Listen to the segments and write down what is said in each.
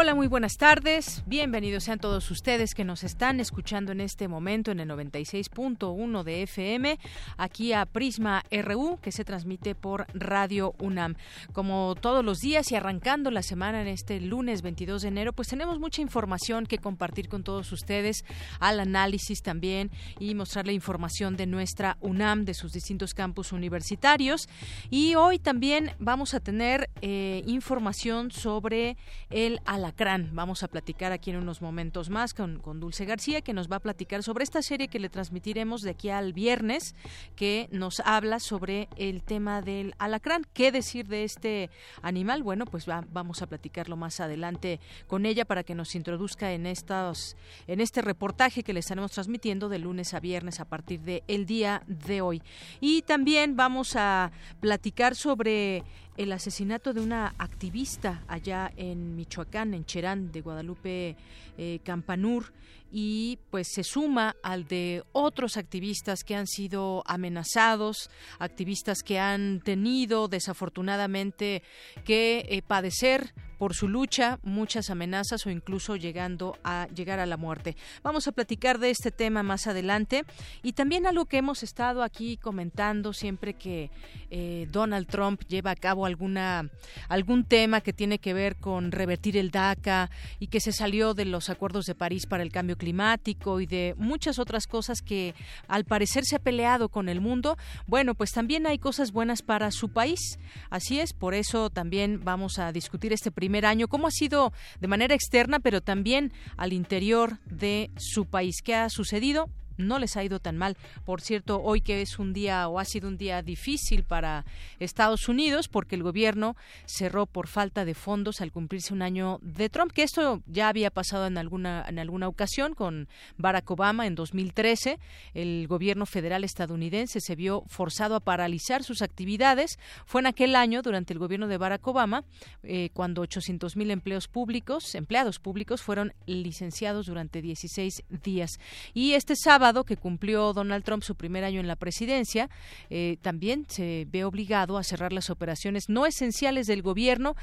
Hola, muy buenas tardes. Bienvenidos sean todos ustedes que nos están escuchando en este momento en el 96.1 de FM, aquí a Prisma RU, que se transmite por Radio UNAM. Como todos los días y arrancando la semana en este lunes 22 de enero, pues tenemos mucha información que compartir con todos ustedes, al análisis también y mostrarle información de nuestra UNAM, de sus distintos campus universitarios. Y hoy también vamos a tener eh, información sobre el alacrán Vamos a platicar aquí en unos momentos más con, Dulce García, que nos va a platicar sobre esta serie que le transmitiremos de aquí al viernes, que nos habla sobre el tema del alacrán. ¿Qué decir de este animal? Bueno, pues vamos a platicarlo más adelante con ella para que nos introduzca en estos, en este reportaje que le estaremos transmitiendo de lunes a viernes a partir del el día de hoy. Y también vamos a platicar sobre el asesinato de una activista allá en Michoacán, en Cherán, de Guadalupe eh, Campanur, y pues se suma al de otros activistas que han sido amenazados, activistas que han tenido desafortunadamente que eh, padecer por su lucha, muchas amenazas o incluso llegando a llegar a la muerte. Vamos a platicar de este tema más adelante y también algo que hemos estado aquí comentando siempre que eh, Donald Trump lleva a cabo alguna algún tema que tiene que ver con revertir el DACA y que se salió de los acuerdos de París para el cambio climático y de muchas otras cosas que al parecer se ha peleado con el mundo. Bueno, pues también hay cosas buenas para su país. Así es, por eso también vamos a discutir este primer año, cómo ha sido de manera externa, pero también al interior de su país. ¿Qué ha sucedido? No les ha ido tan mal. Por cierto, hoy que es un día o ha sido un día difícil para Estados Unidos porque el gobierno cerró por falta de fondos al cumplirse un año de Trump, que esto ya había pasado en alguna en alguna ocasión con Barack Obama en 2013. El gobierno federal estadounidense se vio forzado a paralizar sus actividades. Fue en aquel año durante el gobierno de Barack Obama eh, cuando 800 mil empleos públicos, empleados públicos fueron licenciados durante 16 días. Y este sábado que cumplió Donald Trump su primer año en la presidencia, eh, también se ve obligado a cerrar las operaciones no esenciales del gobierno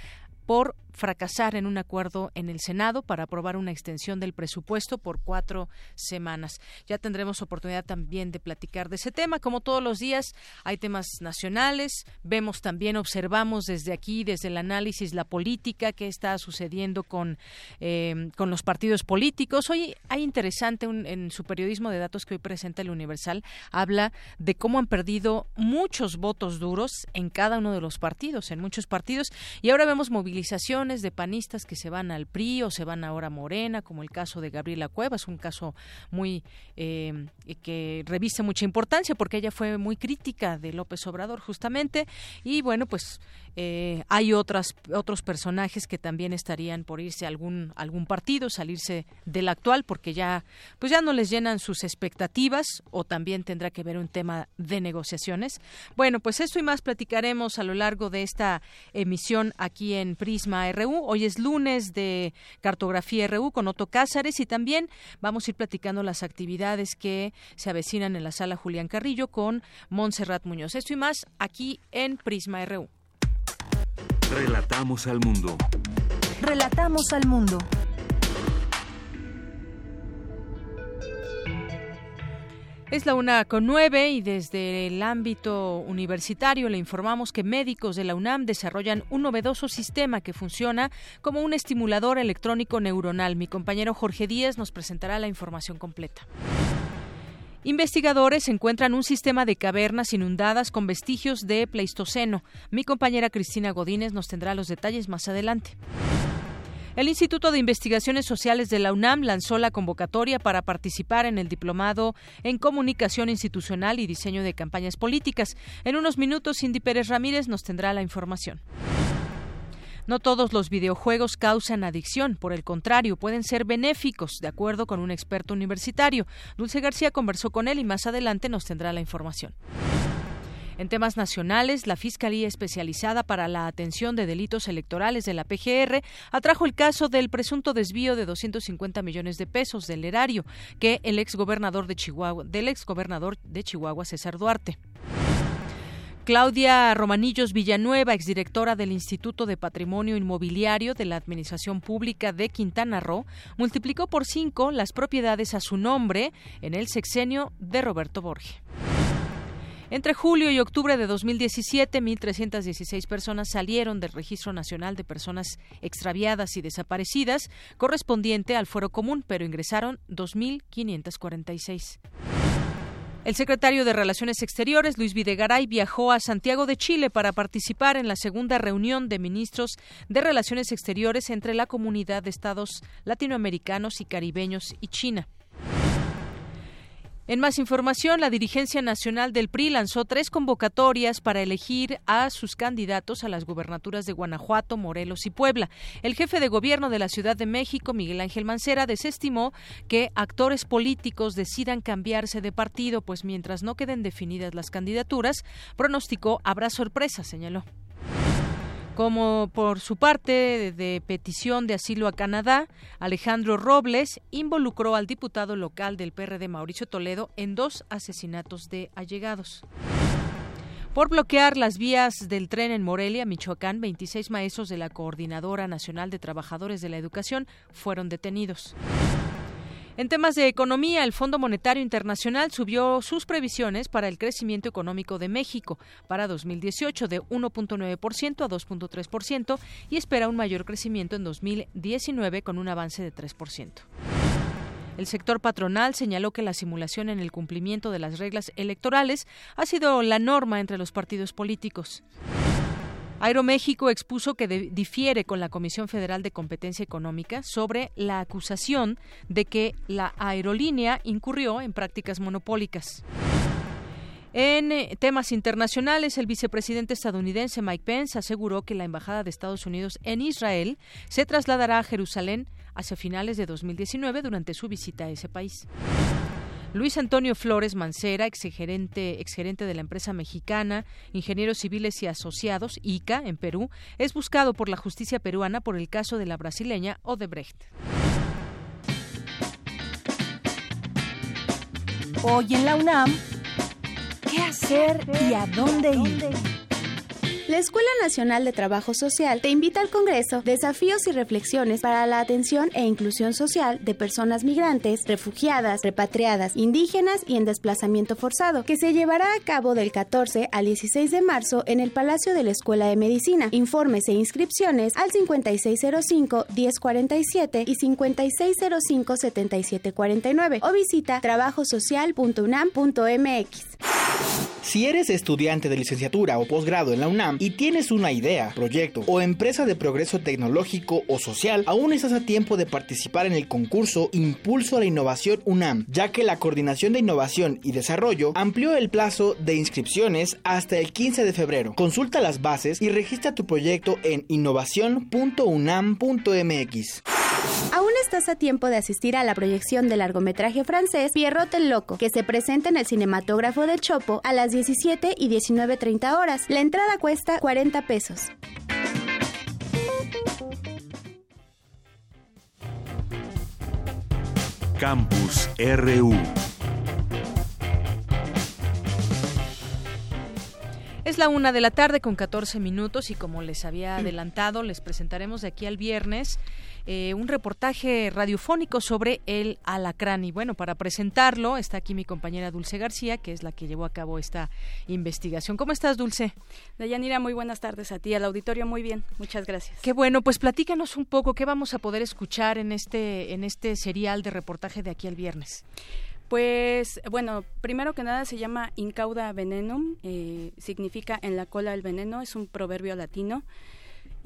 por fracasar en un acuerdo en el Senado para aprobar una extensión del presupuesto por cuatro semanas. Ya tendremos oportunidad también de platicar de ese tema. Como todos los días, hay temas nacionales. Vemos también, observamos desde aquí, desde el análisis, la política, qué está sucediendo con, eh, con los partidos políticos. Hoy hay interesante en su periodismo de datos que hoy presenta el Universal, habla de cómo han perdido muchos votos duros en cada uno de los partidos, en muchos partidos. Y ahora vemos movilización de panistas que se van al PRI o se van ahora a Morena, como el caso de Gabriela Cuevas, un caso muy eh, que reviste mucha importancia porque ella fue muy crítica de López Obrador justamente y bueno pues eh, hay otras otros personajes que también estarían por irse a algún algún partido, salirse del actual porque ya pues ya no les llenan sus expectativas o también tendrá que ver un tema de negociaciones. Bueno, pues esto y más platicaremos a lo largo de esta emisión aquí en Prisma RU. Hoy es lunes de Cartografía RU con Otto Cázares y también vamos a ir platicando las actividades que se avecinan en la sala Julián Carrillo con Montserrat Muñoz. Esto y más aquí en Prisma RU. Relatamos al mundo. Relatamos al mundo. Es la una con nueve y desde el ámbito universitario le informamos que médicos de la UNAM desarrollan un novedoso sistema que funciona como un estimulador electrónico neuronal. Mi compañero Jorge Díaz nos presentará la información completa. Investigadores encuentran un sistema de cavernas inundadas con vestigios de Pleistoceno. Mi compañera Cristina Godínez nos tendrá los detalles más adelante. El Instituto de Investigaciones Sociales de la UNAM lanzó la convocatoria para participar en el diplomado en Comunicación Institucional y Diseño de Campañas Políticas. En unos minutos, Cindy Pérez Ramírez nos tendrá la información. No todos los videojuegos causan adicción, por el contrario, pueden ser benéficos, de acuerdo con un experto universitario. Dulce García conversó con él y más adelante nos tendrá la información. En temas nacionales, la Fiscalía Especializada para la Atención de Delitos Electorales de la PGR atrajo el caso del presunto desvío de 250 millones de pesos del erario que el exgobernador de Chihuahua, del exgobernador de Chihuahua, César Duarte. Claudia Romanillos Villanueva, exdirectora del Instituto de Patrimonio Inmobiliario de la Administración Pública de Quintana Roo, multiplicó por cinco las propiedades a su nombre en el sexenio de Roberto Borge. Entre julio y octubre de 2017, 1.316 personas salieron del Registro Nacional de Personas Extraviadas y Desaparecidas, correspondiente al Fuero Común, pero ingresaron 2.546. El secretario de Relaciones Exteriores, Luis Videgaray, viajó a Santiago de Chile para participar en la segunda reunión de ministros de Relaciones Exteriores entre la comunidad de estados latinoamericanos y caribeños y China. En más información, la dirigencia nacional del PRI lanzó tres convocatorias para elegir a sus candidatos a las gubernaturas de Guanajuato, Morelos y Puebla. El jefe de gobierno de la Ciudad de México, Miguel Ángel Mancera, desestimó que actores políticos decidan cambiarse de partido, pues mientras no queden definidas las candidaturas, pronosticó habrá sorpresa, señaló como por su parte de petición de asilo a Canadá, Alejandro Robles involucró al diputado local del PRD Mauricio Toledo en dos asesinatos de allegados. Por bloquear las vías del tren en Morelia, Michoacán, 26 maestros de la Coordinadora Nacional de Trabajadores de la Educación fueron detenidos. En temas de economía, el Fondo Monetario Internacional subió sus previsiones para el crecimiento económico de México para 2018 de 1.9% a 2.3% y espera un mayor crecimiento en 2019 con un avance de 3%. El sector patronal señaló que la simulación en el cumplimiento de las reglas electorales ha sido la norma entre los partidos políticos. Aeroméxico expuso que difiere con la Comisión Federal de Competencia Económica sobre la acusación de que la aerolínea incurrió en prácticas monopólicas. En eh, temas internacionales, el vicepresidente estadounidense Mike Pence aseguró que la Embajada de Estados Unidos en Israel se trasladará a Jerusalén hacia finales de 2019 durante su visita a ese país. Luis Antonio Flores Mancera, exgerente, exgerente de la empresa mexicana Ingenieros Civiles y Asociados, ICA, en Perú, es buscado por la justicia peruana por el caso de la brasileña Odebrecht. Hoy en la UNAM, ¿qué hacer y a dónde ir? La Escuela Nacional de Trabajo Social te invita al Congreso Desafíos y Reflexiones para la Atención e Inclusión Social de Personas Migrantes, Refugiadas, Repatriadas, Indígenas y en Desplazamiento Forzado, que se llevará a cabo del 14 al 16 de marzo en el Palacio de la Escuela de Medicina. Informes e inscripciones al 5605-1047 y 5605-7749 o visita trabajosocial.unam.mx. Si eres estudiante de licenciatura o posgrado en la UNAM y tienes una idea, proyecto o empresa de progreso tecnológico o social, aún estás a tiempo de participar en el concurso Impulso a la Innovación UNAM, ya que la Coordinación de Innovación y Desarrollo amplió el plazo de inscripciones hasta el 15 de febrero. Consulta las bases y registra tu proyecto en innovación.unam.mx. Aún estás a tiempo de asistir a la proyección del largometraje francés Pierrot el Loco, que se presenta en el cinematógrafo del Chopo a las 17 y 19.30 horas. La entrada cuesta 40 pesos. Campus RU Es la una de la tarde con 14 minutos y como les había adelantado, les presentaremos de aquí al viernes eh, un reportaje radiofónico sobre el alacrán. Y bueno, para presentarlo está aquí mi compañera Dulce García, que es la que llevó a cabo esta investigación. ¿Cómo estás, Dulce? Dayanira, muy buenas tardes a ti, al auditorio, muy bien, muchas gracias. Qué bueno, pues platícanos un poco, ¿qué vamos a poder escuchar en este, en este serial de reportaje de aquí al viernes? Pues bueno, primero que nada se llama incauda venenum, eh, significa en la cola el veneno, es un proverbio latino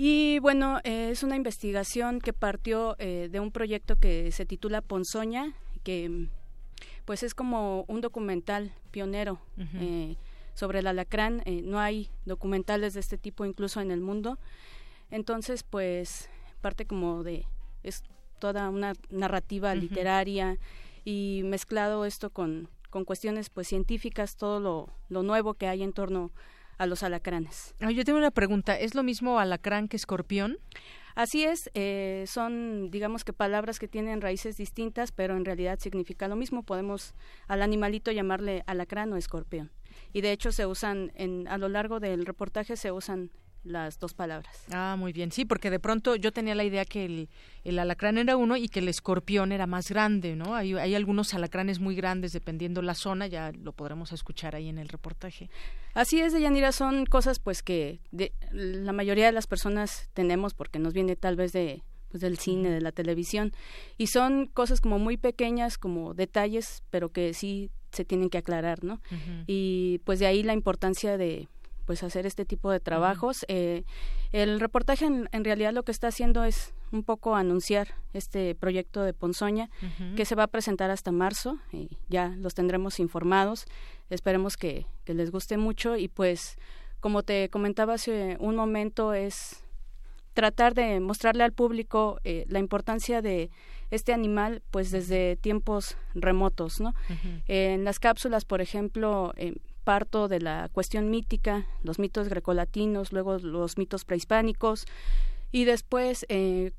Y bueno, eh, es una investigación que partió eh, de un proyecto que se titula Ponzoña, que pues es como un documental pionero eh, sobre el alacrán. no hay documentales de este tipo incluso en el mundo. Entonces, pues parte como de es toda una narrativa literaria y mezclado esto con, con cuestiones pues científicas, todo lo, lo nuevo que hay en torno a los alacranes. yo tengo una pregunta, ¿es lo mismo alacrán que escorpión? Así es, eh, son digamos que palabras que tienen raíces distintas, pero en realidad significa lo mismo. Podemos al animalito llamarle alacrán o escorpión. Y de hecho se usan, en, a lo largo del reportaje se usan las dos palabras. Ah, muy bien. Sí, porque de pronto yo tenía la idea que el, el alacrán era uno y que el escorpión era más grande, ¿no? Hay, hay algunos alacranes muy grandes dependiendo la zona, ya lo podremos escuchar ahí en el reportaje. Así es, Deyanira, son cosas pues que de, la mayoría de las personas tenemos porque nos viene tal vez de pues del cine, de la televisión y son cosas como muy pequeñas, como detalles, pero que sí se tienen que aclarar, ¿no? Y pues de ahí la importancia de pues hacer este tipo de trabajos. Eh, el reportaje en, realidad lo que está haciendo es un poco anunciar este proyecto de Ponzoña que se va a presentar hasta marzo y ya los tendremos informados. Esperemos que, les guste mucho y pues como te comentaba hace un momento es tratar de mostrarle al público eh, la importancia de este animal pues desde tiempos remotos no en las cápsulas por ejemplo eh, parto de la cuestión mítica, los mitos grecolatinos, luego los mitos prehispánicos y después eh,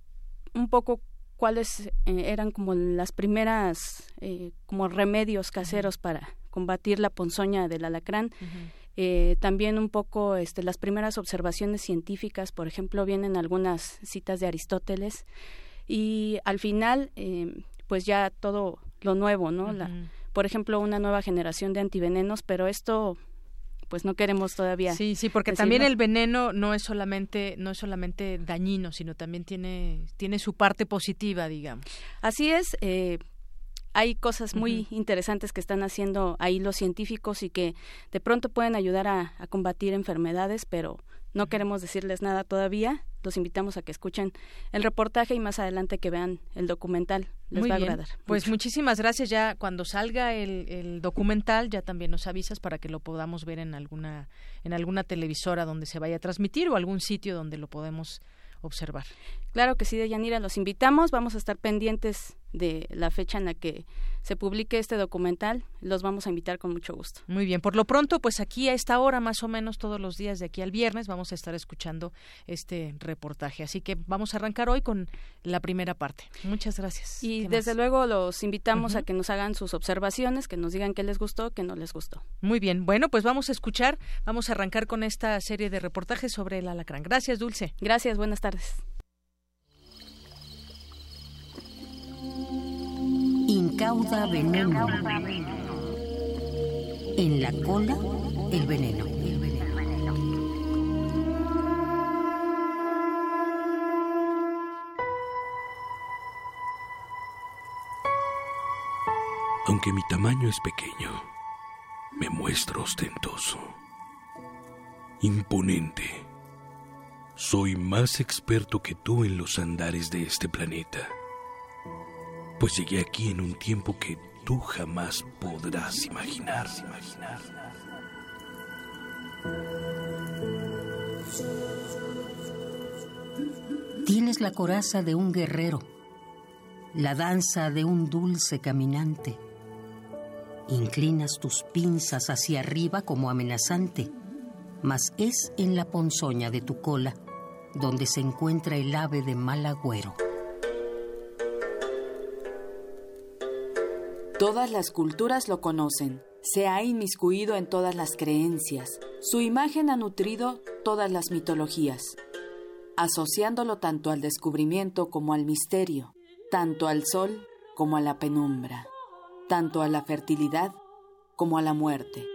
un poco cuáles eh, eran como las primeras eh, como remedios caseros para combatir la ponzoña del alacrán. también un poco este, las primeras observaciones científicas, por ejemplo, vienen algunas citas de Aristóteles y al final, pues ya todo lo nuevo, ¿no? la, por ejemplo, una nueva generación de antivenenos, pero esto pues no queremos todavía. Sí, sí, porque también el veneno no es solamente no es solamente dañino, sino también tiene tiene su parte positiva, digamos. Así es. Eh, hay cosas muy interesantes que están haciendo ahí los científicos y que de pronto pueden ayudar a, a combatir enfermedades, pero no queremos decirles nada todavía. Los invitamos a que escuchen el reportaje y más adelante que vean el documental. Les va a agradar. Pues muchísimas gracias. Ya cuando salga el, el, documental, ya también nos avisas para que lo podamos ver en alguna, en alguna televisora donde se vaya a transmitir o algún sitio donde lo podemos observar. Claro que sí, Deyanira, los invitamos. Vamos a estar pendientes de la fecha en la que se publique este documental. Los vamos a invitar con mucho gusto. Muy bien, por lo pronto, pues aquí a esta hora, más o menos todos los días de aquí al viernes, vamos a estar escuchando este reportaje. Así que vamos a arrancar hoy con la primera parte. Muchas gracias. Y desde luego los invitamos a que nos hagan sus observaciones, que nos digan qué les gustó, qué no les gustó. Muy bien, bueno, pues vamos a escuchar, vamos a arrancar con esta serie de reportajes sobre el alacrán. Gracias, Dulce. Gracias, buenas tardes. Incauda veneno. En la cola, el veneno. Aunque mi tamaño es pequeño, me muestro ostentoso, imponente. Soy más experto que tú en los andares de este planeta pues llegué aquí en un tiempo que tú jamás podrás imaginar. Tienes la coraza de un guerrero, la danza de un dulce caminante. Inclinas tus pinzas hacia arriba como amenazante, mas es en la ponzoña de tu cola donde se encuentra el ave de mal agüero. Todas las culturas lo conocen. Se ha inmiscuido en todas las creencias. Su imagen ha nutrido todas las mitologías, asociándolo tanto al descubrimiento como al misterio, tanto al sol como a la penumbra, tanto a la fertilidad como a la muerte.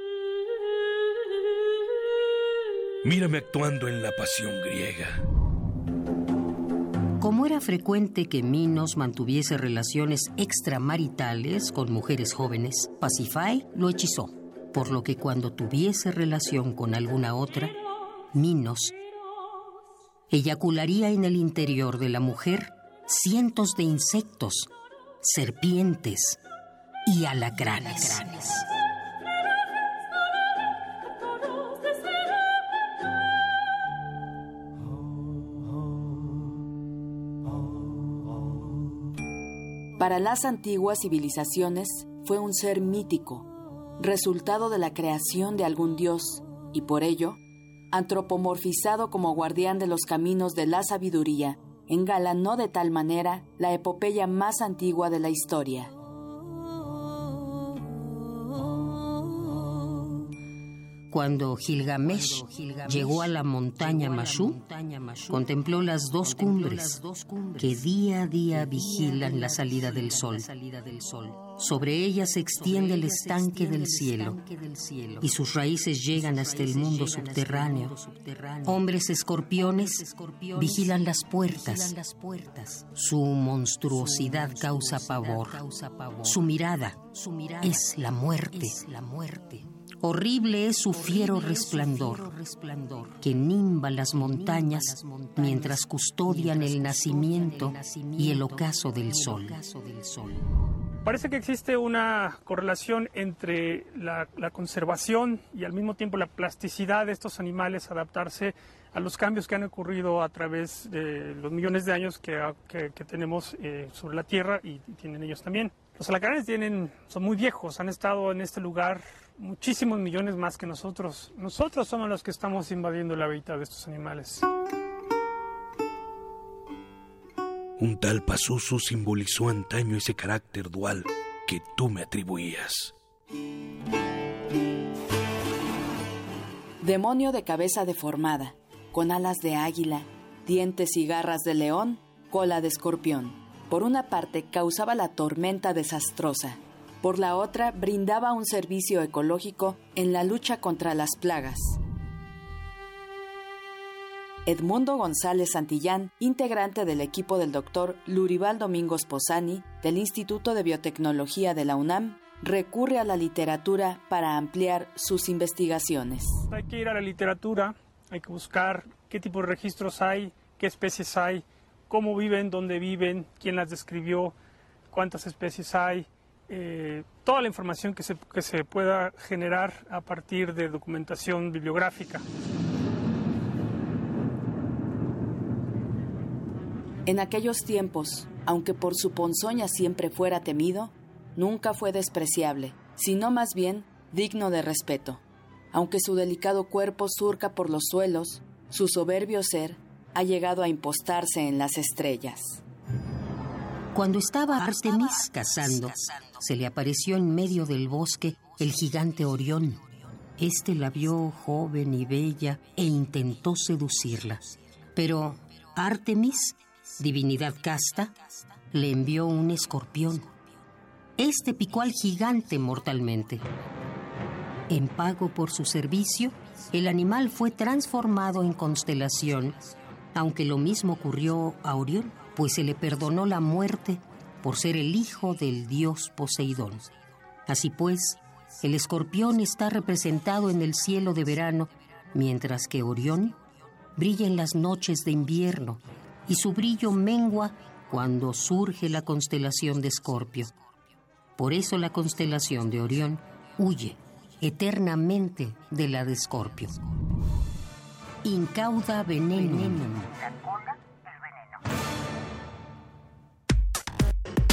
Mírame actuando en la pasión griega como era frecuente que Minos mantuviese relaciones extramaritales con mujeres jóvenes, Pacify lo hechizó, por lo que cuando tuviese relación con alguna otra, Minos eyacularía en el interior de la mujer cientos de insectos, serpientes y alacranes. Para las antiguas civilizaciones fue un ser mítico, resultado de la creación de algún dios, y por ello, antropomorfizado como guardián de los caminos de la sabiduría, engalanó de tal manera la epopeya más antigua de la historia. Cuando Gilgamesh llegó a la montaña Mashu, contempló las dos cumbres que día a día vigilan la salida del sol. Sobre ellas se extiende el estanque del cielo y sus raíces llegan hasta el mundo subterráneo. Hombres escorpiones vigilan las puertas. Su monstruosidad causa pavor. Su mirada es la muerte. Horrible es su fiero resplandor, que nimba las montañas mientras custodian el nacimiento y el ocaso del sol. Parece que existe una correlación entre la, conservación y al mismo tiempo la plasticidad de estos animales adaptarse a los cambios que han ocurrido a través de los millones de años que, tenemos eh, sobre la Tierra y, y tienen ellos también. Los alacranes tienen, son muy viejos, han estado en este lugar muchísimos millones más que nosotros. Nosotros somos los que estamos invadiendo la vida de estos animales. Un tal Pazuzu simbolizó antaño ese carácter dual que tú me atribuías. Demonio de cabeza deformada, con alas de águila, dientes y garras de león, cola de escorpión. Por una parte causaba la tormenta desastrosa, por la otra brindaba un servicio ecológico en la lucha contra las plagas. Edmundo González Santillán, integrante del equipo del doctor Lurival Domingos Posani del Instituto de Biotecnología de la UNAM, recurre a la literatura para ampliar sus investigaciones. Hay que ir a la literatura, hay que buscar qué tipo de registros hay, qué especies hay, cómo viven, dónde viven, quién las describió, cuántas especies hay, eh, toda la información que se, que se pueda generar a partir de documentación bibliográfica. En aquellos tiempos, aunque por su ponzoña siempre fuera temido, nunca fue despreciable, sino más bien digno de respeto. Aunque su delicado cuerpo surca por los suelos, su soberbio ser ha llegado a impostarse en las estrellas. Cuando estaba Artemis cazando, se le apareció en medio del bosque el gigante Orión. Este la vio joven y bella e intentó seducirla. Pero Artemis, divinidad casta, le envió un escorpión. Este picó al gigante mortalmente. En pago por su servicio, el animal fue transformado en constelación, aunque lo mismo ocurrió a Orión pues se le perdonó la muerte por ser el hijo del dios Poseidón. Así pues, el escorpión está representado en el cielo de verano, mientras que Orión brilla en las noches de invierno y su brillo mengua cuando surge la constelación de Escorpio. Por eso la constelación de Orión huye eternamente de la de Escorpio. Incauda veneno.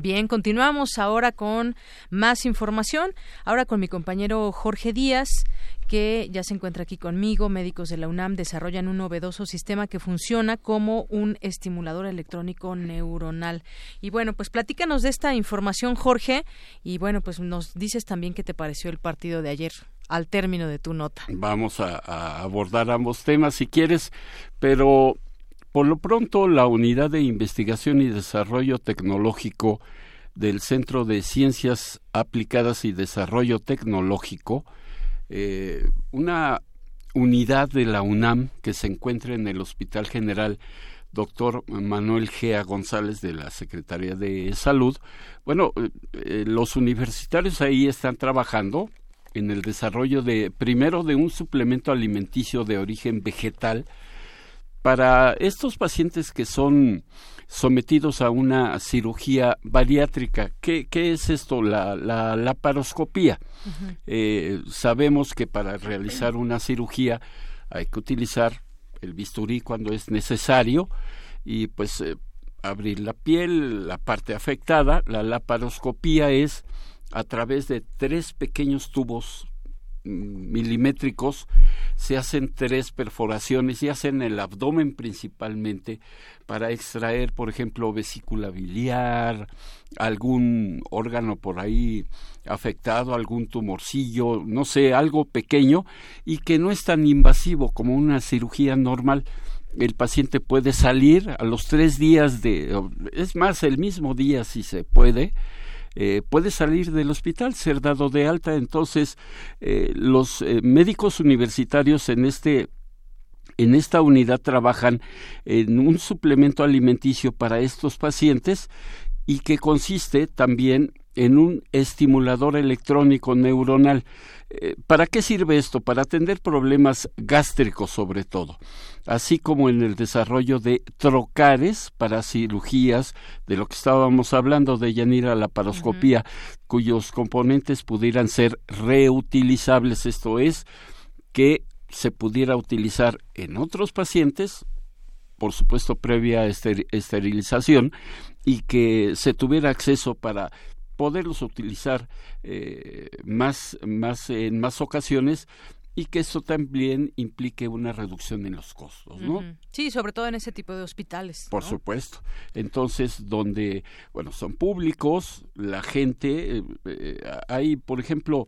Bien, continuamos ahora con más información. Ahora con mi compañero Jorge Díaz, que ya se encuentra aquí conmigo. Médicos de la UNAM desarrollan un novedoso sistema que funciona como un estimulador electrónico neuronal. Y bueno, pues platícanos de esta información, Jorge. Y bueno, pues nos dices también qué te pareció el partido de ayer al término de tu nota. Vamos a, a abordar ambos temas si quieres, pero Por lo pronto, la Unidad de Investigación y Desarrollo Tecnológico del Centro de Ciencias Aplicadas y Desarrollo Tecnológico, eh, una unidad de la UNAM que se encuentra en el Hospital General doctor Manuel Gea González de la Secretaría de Salud. Bueno, eh, eh, los universitarios ahí están trabajando en el desarrollo de, primero, de un suplemento alimenticio de origen vegetal para estos pacientes que son sometidos a una cirugía bariátrica. ¿Qué, qué es esto? La, la laparoscopía. Eh, sabemos que para realizar una cirugía hay que utilizar el bisturí cuando es necesario y pues eh, abrir la piel, la parte afectada. La laparoscopía es a través de tres pequeños tubos milimétricos se hacen tres perforaciones y hacen el abdomen principalmente para extraer, por ejemplo, vesícula biliar, algún órgano por ahí afectado, algún tumorcillo, no sé, algo pequeño y que no es tan invasivo como una cirugía normal. El paciente puede salir a los tres días de, es más, el mismo día si se puede, eh, puede salir del hospital, ser dado de alta. Entonces, eh, los eh, médicos universitarios en este en esta unidad trabajan en un suplemento alimenticio para estos pacientes y que consiste también en un estimulador electrónico neuronal. Eh, ¿Para qué sirve esto? Para atender problemas gástricos sobre todo, así como en el desarrollo de trocares para cirugías, de lo que estábamos hablando de Yanira, la paroscopía, cuyos componentes pudieran ser reutilizables, esto es, que se pudiera utilizar en otros pacientes por supuesto previa esterilización y que se tuviera acceso para poderlos utilizar eh, más, más en más ocasiones y que eso también implique una reducción en los costos, ¿no? Sí, sobre todo en ese tipo de hospitales. Por supuesto. Entonces, donde, bueno, son públicos, la gente, eh, eh, hay, por ejemplo,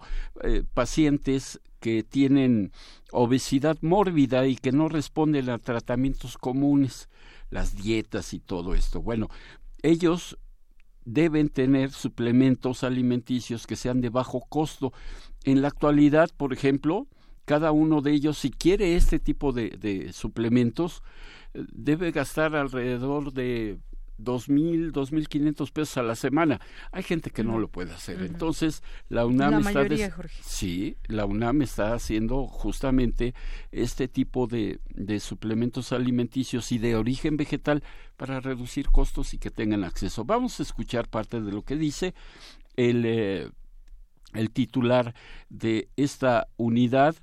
pacientes que tienen obesidad mórbida y que no responden a tratamientos comunes, las dietas y todo esto. Bueno, ellos deben tener suplementos alimenticios que sean de bajo costo. En la actualidad, por ejemplo, cada uno de ellos, si quiere este tipo de, suplementos, eh, debe gastar alrededor de dos mil, dos mil quinientos pesos a la semana. Hay gente que no lo puede hacer. Entonces, la UNAM está sí, la UNAM está haciendo justamente este tipo de, de suplementos alimenticios y de origen vegetal para reducir costos y que tengan acceso. Vamos a escuchar parte de lo que dice el eh, el titular de esta unidad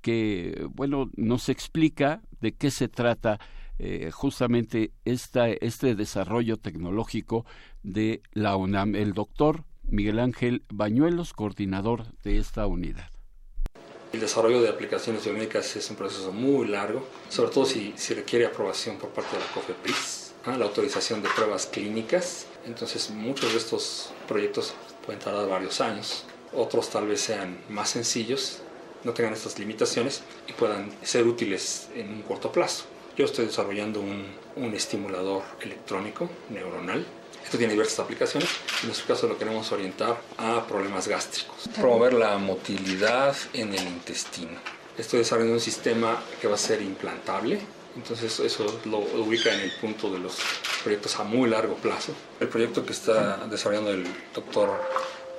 que bueno nos explica de qué se trata eh, justamente este desarrollo tecnológico de la UNAM. El doctor Miguel Ángel Bañuelos, coordinador de esta unidad. El desarrollo de aplicaciones biomédicas es un proceso muy largo, sobre todo si, si requiere aprobación por parte de la COFEPRIS, la autorización de pruebas clínicas. Entonces muchos de estos proyectos pueden tardar varios años, otros tal vez sean más sencillos, no tengan estas limitaciones y puedan ser útiles en un corto plazo. Yo estoy desarrollando un, un estimulador electrónico neuronal. Esto tiene diversas aplicaciones. En nuestro caso lo queremos orientar a problemas gástricos. Promover la motilidad en el intestino. Estoy desarrollando un sistema que va a ser implantable. Entonces eso lo ubica en el punto de los proyectos a muy largo plazo. El proyecto que está desarrollando el doctor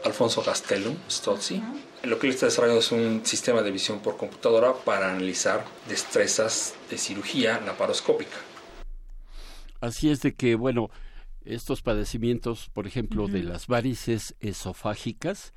Alfonso Castellum Stozzi. Lo que él está desarrollando es un sistema de visión por computadora para analizar destrezas de cirugía laparoscópica. Así es de que, bueno, estos padecimientos, por ejemplo, de las varices esofágicas,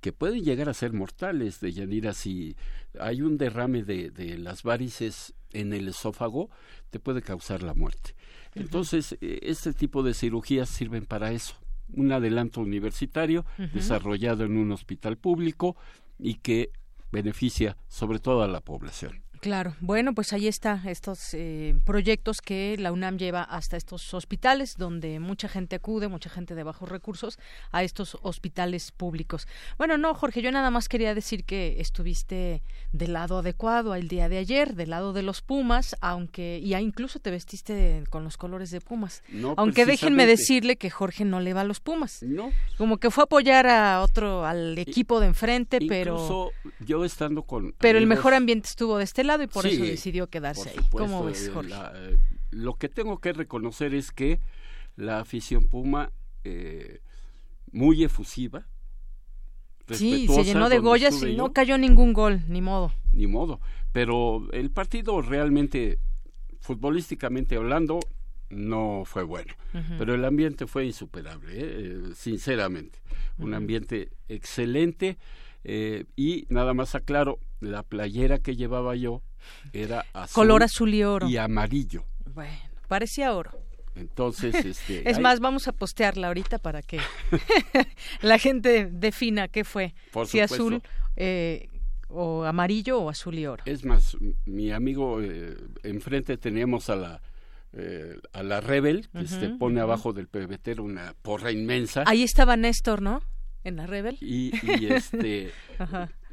que pueden llegar a ser mortales, de Yanira, si hay un derrame de, de las varices en el esófago, te puede causar la muerte. Entonces, e, este tipo de cirugías sirven para eso un adelanto universitario desarrollado en un hospital público y que beneficia sobre todo a la población. Claro, bueno, pues ahí está estos eh, proyectos que la UNAM lleva hasta estos hospitales donde mucha gente acude, mucha gente de bajos recursos a estos hospitales públicos. Bueno, no, Jorge, yo nada más quería decir que estuviste del lado adecuado el día de ayer, del lado de los Pumas, aunque y incluso te vestiste con los colores de Pumas. aunque déjenme decirle que Jorge no le va a los Pumas. No. Como que fue a apoyar a otro al equipo de enfrente, pero yo estando con Pero el mejor ambiente estuvo de este lado y por eso decidió quedarse ahí. ¿Cómo ves, Jorge? Eh, lo que tengo que reconocer es que la afición Puma, eh, muy efusiva, Sí, se llenó de Goyas y no cayó ningún gol, ni modo. Ni modo. Pero el partido realmente, futbolísticamente hablando, no fue bueno. Pero el ambiente fue insuperable, ¿eh? sinceramente. Un ambiente excelente. y nada más aclaro, la playera que llevaba yo era azul. Color azul y oro. Y amarillo. Bueno, parecía oro. Entonces, este, es más, vamos a postearla ahorita para que la gente defina qué fue, si azul eh, o amarillo o azul y oro. Es más, mi amigo eh, enfrente teníamos a la eh, a la Rebel que se pone abajo del pebetero una porra inmensa. Ahí estaba Néstor, ¿no? En la Rebel. Y, y este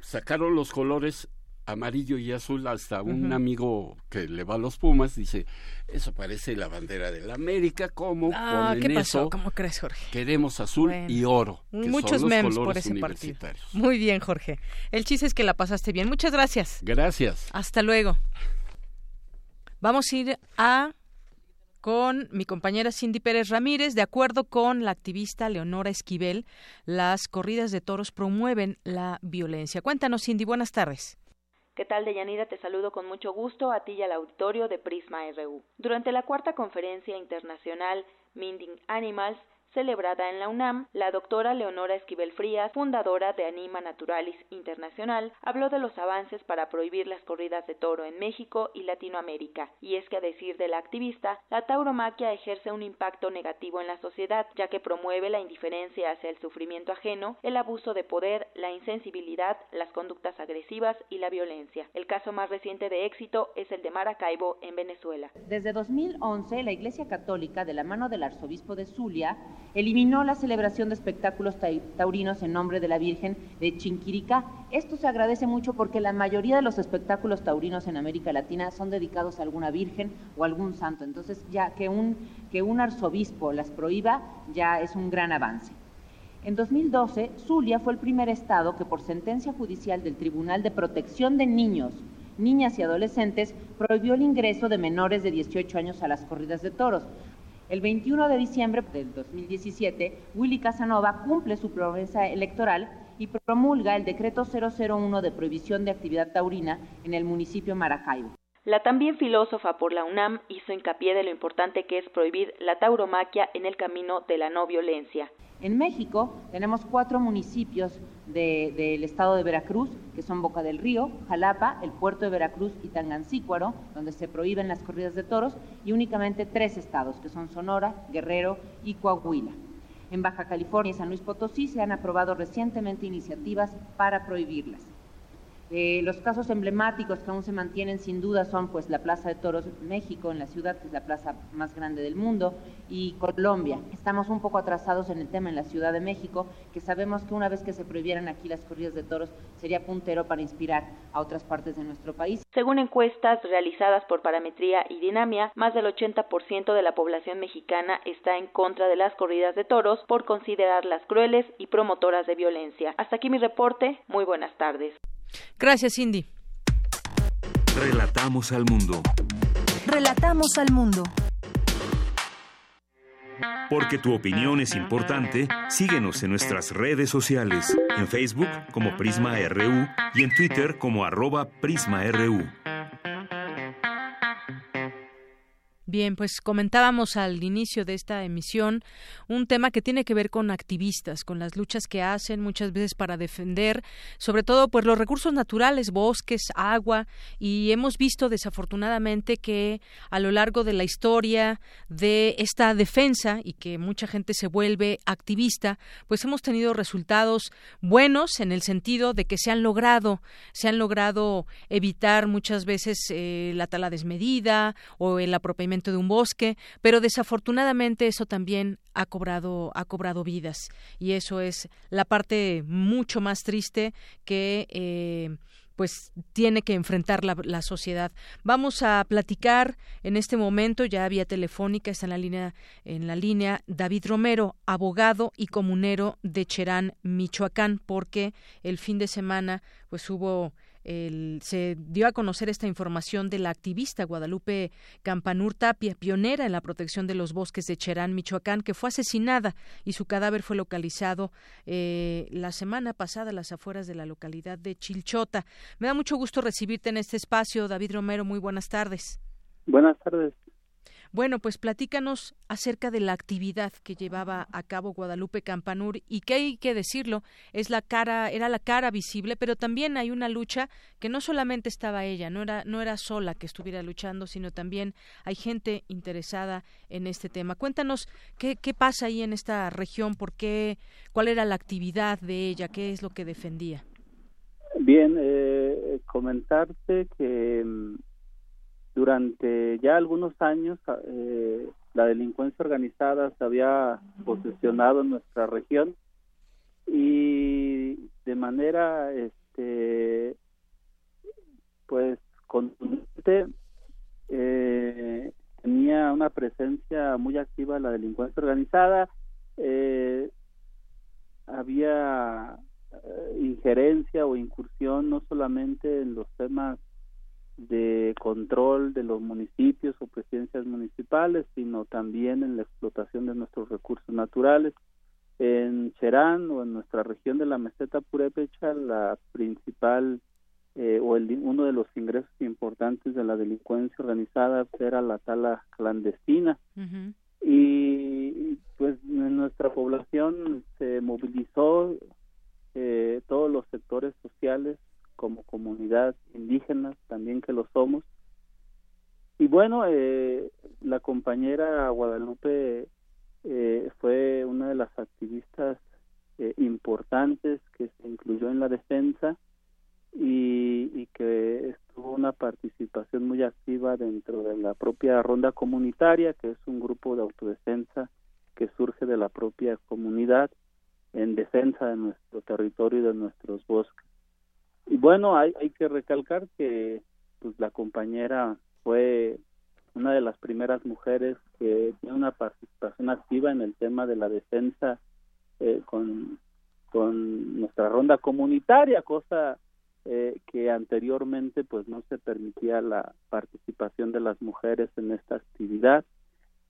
sacaron los colores amarillo y azul hasta un amigo que le va a los Pumas dice eso parece la bandera de la América cómo ah, ¿qué pasó? ¿Cómo crees Jorge? queremos azul y oro muchos memes por ese partido. muy bien Jorge. El chiste es que la pasaste bien. Muchas gracias. Gracias. Hasta luego. Vamos a ir a con mi compañera Cindy Pérez Ramírez. De acuerdo con la activista Leonora Esquivel, las corridas de toros promueven la violencia. Cuéntanos, Cindy, buenas tardes. ¿Qué tal, Deyanira? Te saludo con mucho gusto a ti y al auditorio de Prisma RU. Durante la cuarta conferencia internacional Minding Animals, celebrada en la UNAM, la doctora Leonora Esquivel Frías, fundadora de Anima Naturalis Internacional, habló de los avances para prohibir las corridas de toro en México y Latinoamérica, y es que a decir de la activista, la tauromaquia ejerce un impacto negativo en la sociedad, ya que promueve la indiferencia hacia el sufrimiento ajeno, el abuso de poder, la insensibilidad, las conductas agresivas y la violencia. El caso más reciente de éxito es el de Maracaibo, en Venezuela. Desde 2011, la Iglesia Católica, de la mano del arzobispo de Zulia, eliminó la celebración de espectáculos taurinos en nombre de la Virgen de Chinquiricá. Esto se agradece mucho porque la mayoría de los espectáculos taurinos en América Latina son dedicados a alguna virgen o algún santo. Entonces, ya que un, que un arzobispo las prohíba ya es un gran avance. En 2012, Zulia fue el primer estado que por sentencia judicial del Tribunal de Protección de Niños, Niñas y Adolescentes prohibió el ingreso de menores de 18 años a las corridas de toros, el 21 de diciembre del 2017, Willy Casanova cumple su promesa electoral y promulga el decreto 001 de prohibición de actividad taurina en el municipio Maracaibo. La también filósofa por la UNAM hizo hincapié de lo importante que es prohibir la tauromaquia en el camino de la no violencia. En México tenemos cuatro municipios del estado de Veracruz, que son Boca del Río, Jalapa, el puerto de Veracruz y Tangancícuaro, donde se prohíben las corridas de toros, y únicamente tres estados, que son Sonora, Guerrero y Coahuila. En Baja California y San Luis Potosí se han aprobado recientemente iniciativas para prohibirlas. Eh, los casos emblemáticos que aún se mantienen sin duda son pues la Plaza de Toros México en la ciudad, que es la plaza más grande del mundo, y Colombia. Estamos un poco atrasados en el tema en la Ciudad de México, que sabemos que una vez que se prohibieran aquí las corridas de toros sería puntero para inspirar a otras partes de nuestro país. Según encuestas realizadas por Parametría y Dinamia, más del 80% de la población mexicana está en contra de las corridas de toros por considerarlas crueles y promotoras de violencia. Hasta aquí mi reporte. Muy buenas tardes. Gracias, Cindy. Relatamos al mundo. Relatamos al mundo. Porque tu opinión es importante, síguenos en nuestras redes sociales, en Facebook como Prisma RU y en Twitter como arroba PrismaRU. Bien, pues comentábamos al inicio de esta emisión un tema que tiene que ver con activistas, con las luchas que hacen muchas veces para defender, sobre todo pues los recursos naturales, bosques, agua y hemos visto desafortunadamente que a lo largo de la historia de esta defensa y que mucha gente se vuelve activista, pues hemos tenido resultados buenos en el sentido de que se han logrado, se han logrado evitar muchas veces eh, la tala desmedida o el apropiamiento de un bosque, pero desafortunadamente eso también ha cobrado ha cobrado vidas y eso es la parte mucho más triste que eh, pues tiene que enfrentar la, la, sociedad. Vamos a platicar en este momento, ya vía telefónica, está en la línea, en la línea David Romero, abogado y comunero de Cherán, Michoacán, porque el fin de semana pues hubo se dio a conocer esta información de la activista Guadalupe Campanur Tapia, pionera en la protección de los bosques de Cherán, Michoacán, que fue asesinada y su cadáver fue localizado eh, la semana pasada a las afueras de la localidad de Chilchota. Me da mucho gusto recibirte en este espacio, David Romero. Muy buenas tardes. Buenas tardes. Bueno, pues platícanos acerca de la actividad que llevaba a cabo Guadalupe Campanur y que hay que decirlo, es la cara, era la cara visible, pero también hay una lucha que no solamente estaba ella, no era, no era sola que estuviera luchando, sino también hay gente interesada en este tema. Cuéntanos qué, qué pasa ahí en esta región, por qué, cuál era la actividad de ella, qué es lo que defendía. Bien, eh, comentarte que mm, durante ya algunos años eh, la delincuencia organizada se había posicionado en nuestra región y de manera este pues contundente eh, tenía una presencia muy activa la delincuencia organizada eh, había eh, injerencia o incursión no solamente en los temas de control de los municipios o presidencias municipales, sino también en la explotación de nuestros recursos naturales. En Cherán o en nuestra región de la meseta purépecha, la principal eh, o el, uno de los ingresos importantes de la delincuencia organizada era la tala clandestina. Y pues en nuestra población se movilizó eh, todos los sectores sociales como comunidad indígena, también que lo somos. Y bueno, eh, la compañera Guadalupe eh, fue una de las activistas eh, importantes que se incluyó en la defensa y, y, que estuvo una participación muy activa dentro de la propia ronda comunitaria, que es un grupo de autodefensa que surge de la propia comunidad en defensa de nuestro territorio y de nuestros bosques. Y bueno, hay, hay que recalcar que pues la compañera fue una de las primeras mujeres que tiene una participación activa en el tema de la defensa eh, con, con nuestra ronda comunitaria, cosa eh, que anteriormente pues no se permitía la participación de las mujeres en esta actividad.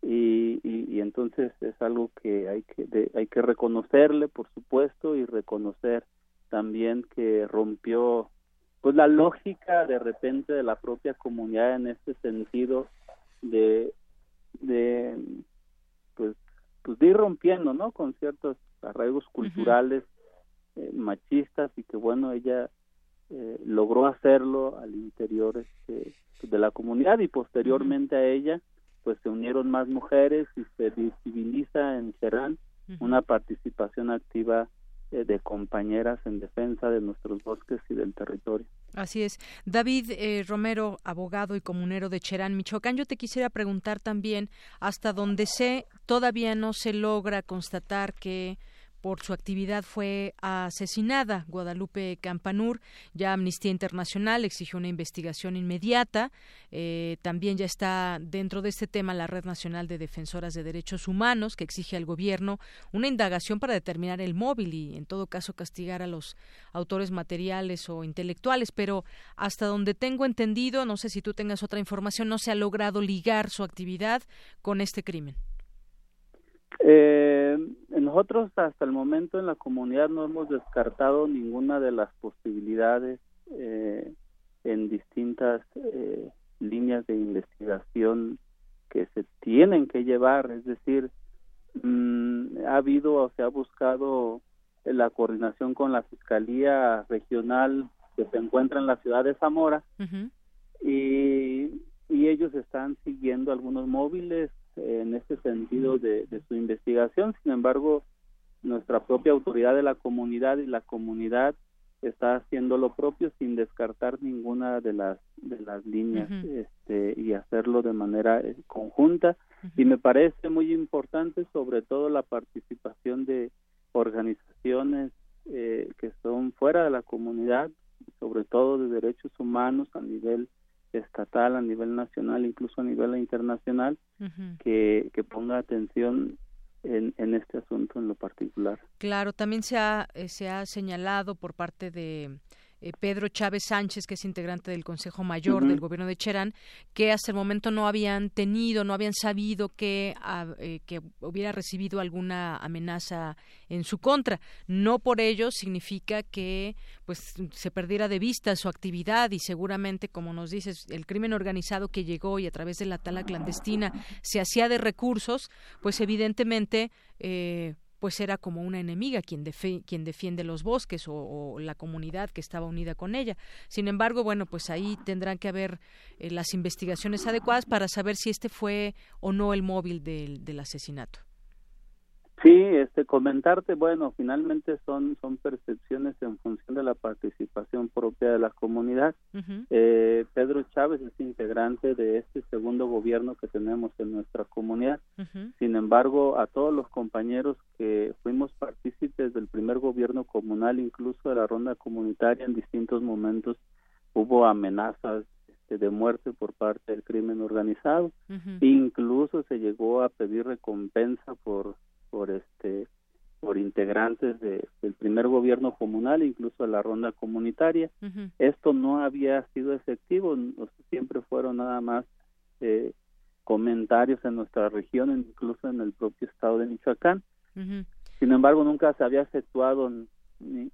Y, y, entonces es algo que hay que hay que reconocerle por supuesto y reconocer también que rompió pues la lógica de repente de la propia comunidad en este sentido de de pues pues de ir rompiendo no con ciertos arraigos culturales eh, machistas y que bueno ella eh, logró hacerlo al interior este, de la comunidad y posteriormente a ella pues se unieron más mujeres y se visibiliza en Cherán una participación activa de compañeras en defensa de nuestros bosques y del territorio. Así es. David eh, Romero, abogado y comunero de Cherán, Michoacán, yo te quisiera preguntar también, hasta donde sé, todavía no se logra constatar que por su actividad fue asesinada. Guadalupe Campanur, ya Amnistía Internacional exigió una investigación inmediata. Eh, también ya está dentro de este tema la Red Nacional de Defensoras de Derechos Humanos, que exige al gobierno una indagación para determinar el móvil y, en todo caso, castigar a los autores materiales o intelectuales. Pero hasta donde tengo entendido, no sé si tú tengas otra información, no se ha logrado ligar su actividad con este crimen. Eh, nosotros hasta el momento en la comunidad no hemos descartado ninguna de las posibilidades eh, en distintas eh, líneas de investigación que se tienen que llevar, es decir, mm, ha habido o se ha buscado la coordinación con la Fiscalía Regional que se encuentra en la ciudad de Zamora y, y ellos están siguiendo algunos móviles en ese sentido de, de su investigación. Sin embargo, nuestra propia autoridad de la comunidad y la comunidad está haciendo lo propio sin descartar ninguna de las de las líneas este, y hacerlo de manera eh, conjunta. Y me parece muy importante sobre todo la participación de organizaciones eh, que son fuera de la comunidad sobre todo de derechos humanos a nivel estatal a nivel nacional incluso a nivel internacional que, que ponga atención en, en, este asunto en lo particular. Claro, también se ha, eh, se ha señalado por parte de eh, Pedro Chávez Sánchez, que es integrante del Consejo Mayor del Gobierno de Cherán, que hasta el momento no habían tenido, no habían sabido que, ah, eh, que hubiera recibido alguna amenaza en su contra. No por ello significa que pues se perdiera de vista su actividad y seguramente, como nos dices, el crimen organizado que llegó y a través de la tala clandestina se hacía de recursos, pues evidentemente eh, pues era como una enemiga quien, quien defiende los bosques o, la comunidad que estaba unida con ella. Sin embargo, bueno, pues ahí tendrán que haber eh, las investigaciones adecuadas para saber si este fue o no el móvil del asesinato. Sí, este comentarte, bueno, finalmente son son percepciones en función de la participación propia de la comunidad. eh, Pedro Chávez es integrante de este segundo gobierno que tenemos en nuestra comunidad. Sin embargo, a todos los compañeros que fuimos partícipes del primer gobierno comunal, incluso de la ronda comunitaria, en distintos momentos hubo amenazas este, de muerte por parte del crimen organizado. Incluso se llegó a pedir recompensa por por este por integrantes de, del primer gobierno comunal, incluso de la ronda comunitaria. Esto no había sido efectivo, siempre fueron nada más eh, comentarios en nuestra región, incluso en el propio estado de Michoacán. Sin embargo, nunca se había efectuado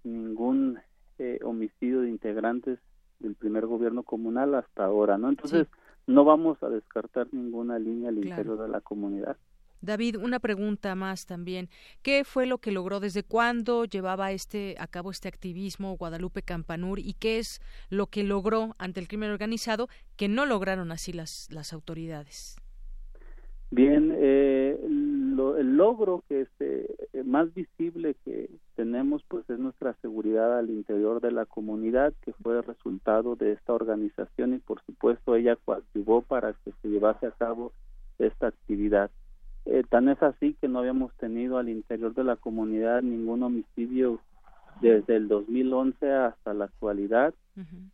ningún eh, homicidio de integrantes del primer gobierno comunal hasta ahora, ¿no? Entonces, no vamos a descartar ninguna línea al interior de la comunidad. David, una pregunta más también. ¿Qué fue lo que logró? ¿Desde cuándo llevaba este a cabo este activismo Guadalupe Campanur y qué es lo que logró ante el crimen organizado que no lograron así las las autoridades? Bien, eh, el logro que este más visible que tenemos pues es nuestra seguridad al interior de la comunidad que fue el resultado de esta organización y por supuesto ella coadyuvó para que se llevase a cabo esta actividad. Eh, tan es así que no habíamos tenido al interior de la comunidad ningún homicidio desde el 2011 hasta la actualidad,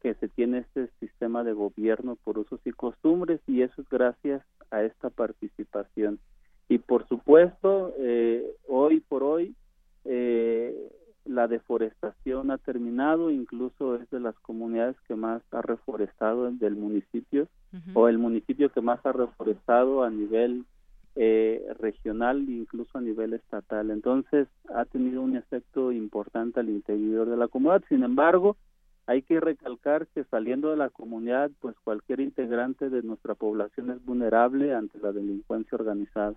que se tiene este sistema de gobierno por usos y costumbres y eso es gracias a esta participación. Y por supuesto, eh, hoy por hoy, eh, la deforestación ha terminado, incluso es de las comunidades que más ha reforestado del municipio o el municipio que más ha reforestado a nivel eh, regional incluso a nivel estatal. Entonces ha tenido un efecto importante al interior de la comunidad. Sin embargo, hay que recalcar que saliendo de la comunidad, pues cualquier integrante de nuestra población es vulnerable ante la delincuencia organizada.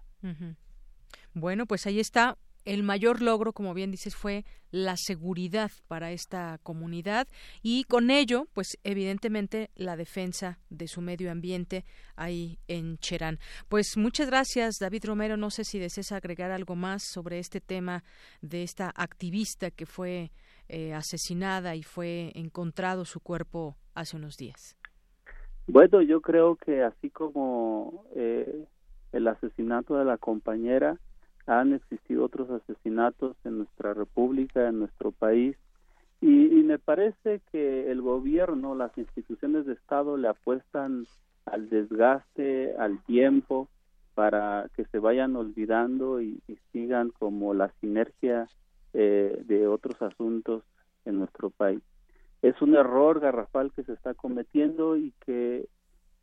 Bueno, pues ahí está el mayor logro, como bien dices, fue la seguridad para esta comunidad y con ello, pues evidentemente la defensa de su medio ambiente ahí en Cherán. Pues muchas gracias, David Romero. No sé si deseas agregar algo más sobre este tema de esta activista que fue eh, asesinada y fue encontrado su cuerpo hace unos días. Bueno, yo creo que así como eh, el asesinato de la compañera, han existido otros asesinatos en nuestra república, en nuestro país, y, me parece que el gobierno, las instituciones de Estado le apuestan al desgaste, al tiempo, para que se vayan olvidando y, sigan como la sinergia eh, de otros asuntos en nuestro país. Es un error garrafal que se está cometiendo y que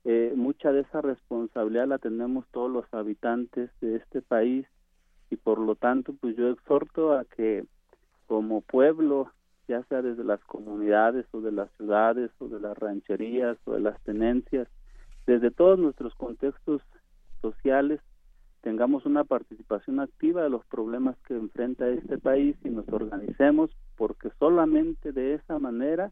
eh, mucha de esa responsabilidad la tenemos todos los habitantes de este país y por lo tanto pues yo exhorto a que como pueblo ya sea desde las comunidades o de las ciudades o de las rancherías o de las tenencias desde todos nuestros contextos sociales tengamos una participación activa de los problemas que enfrenta este país y nos organicemos porque solamente de esa manera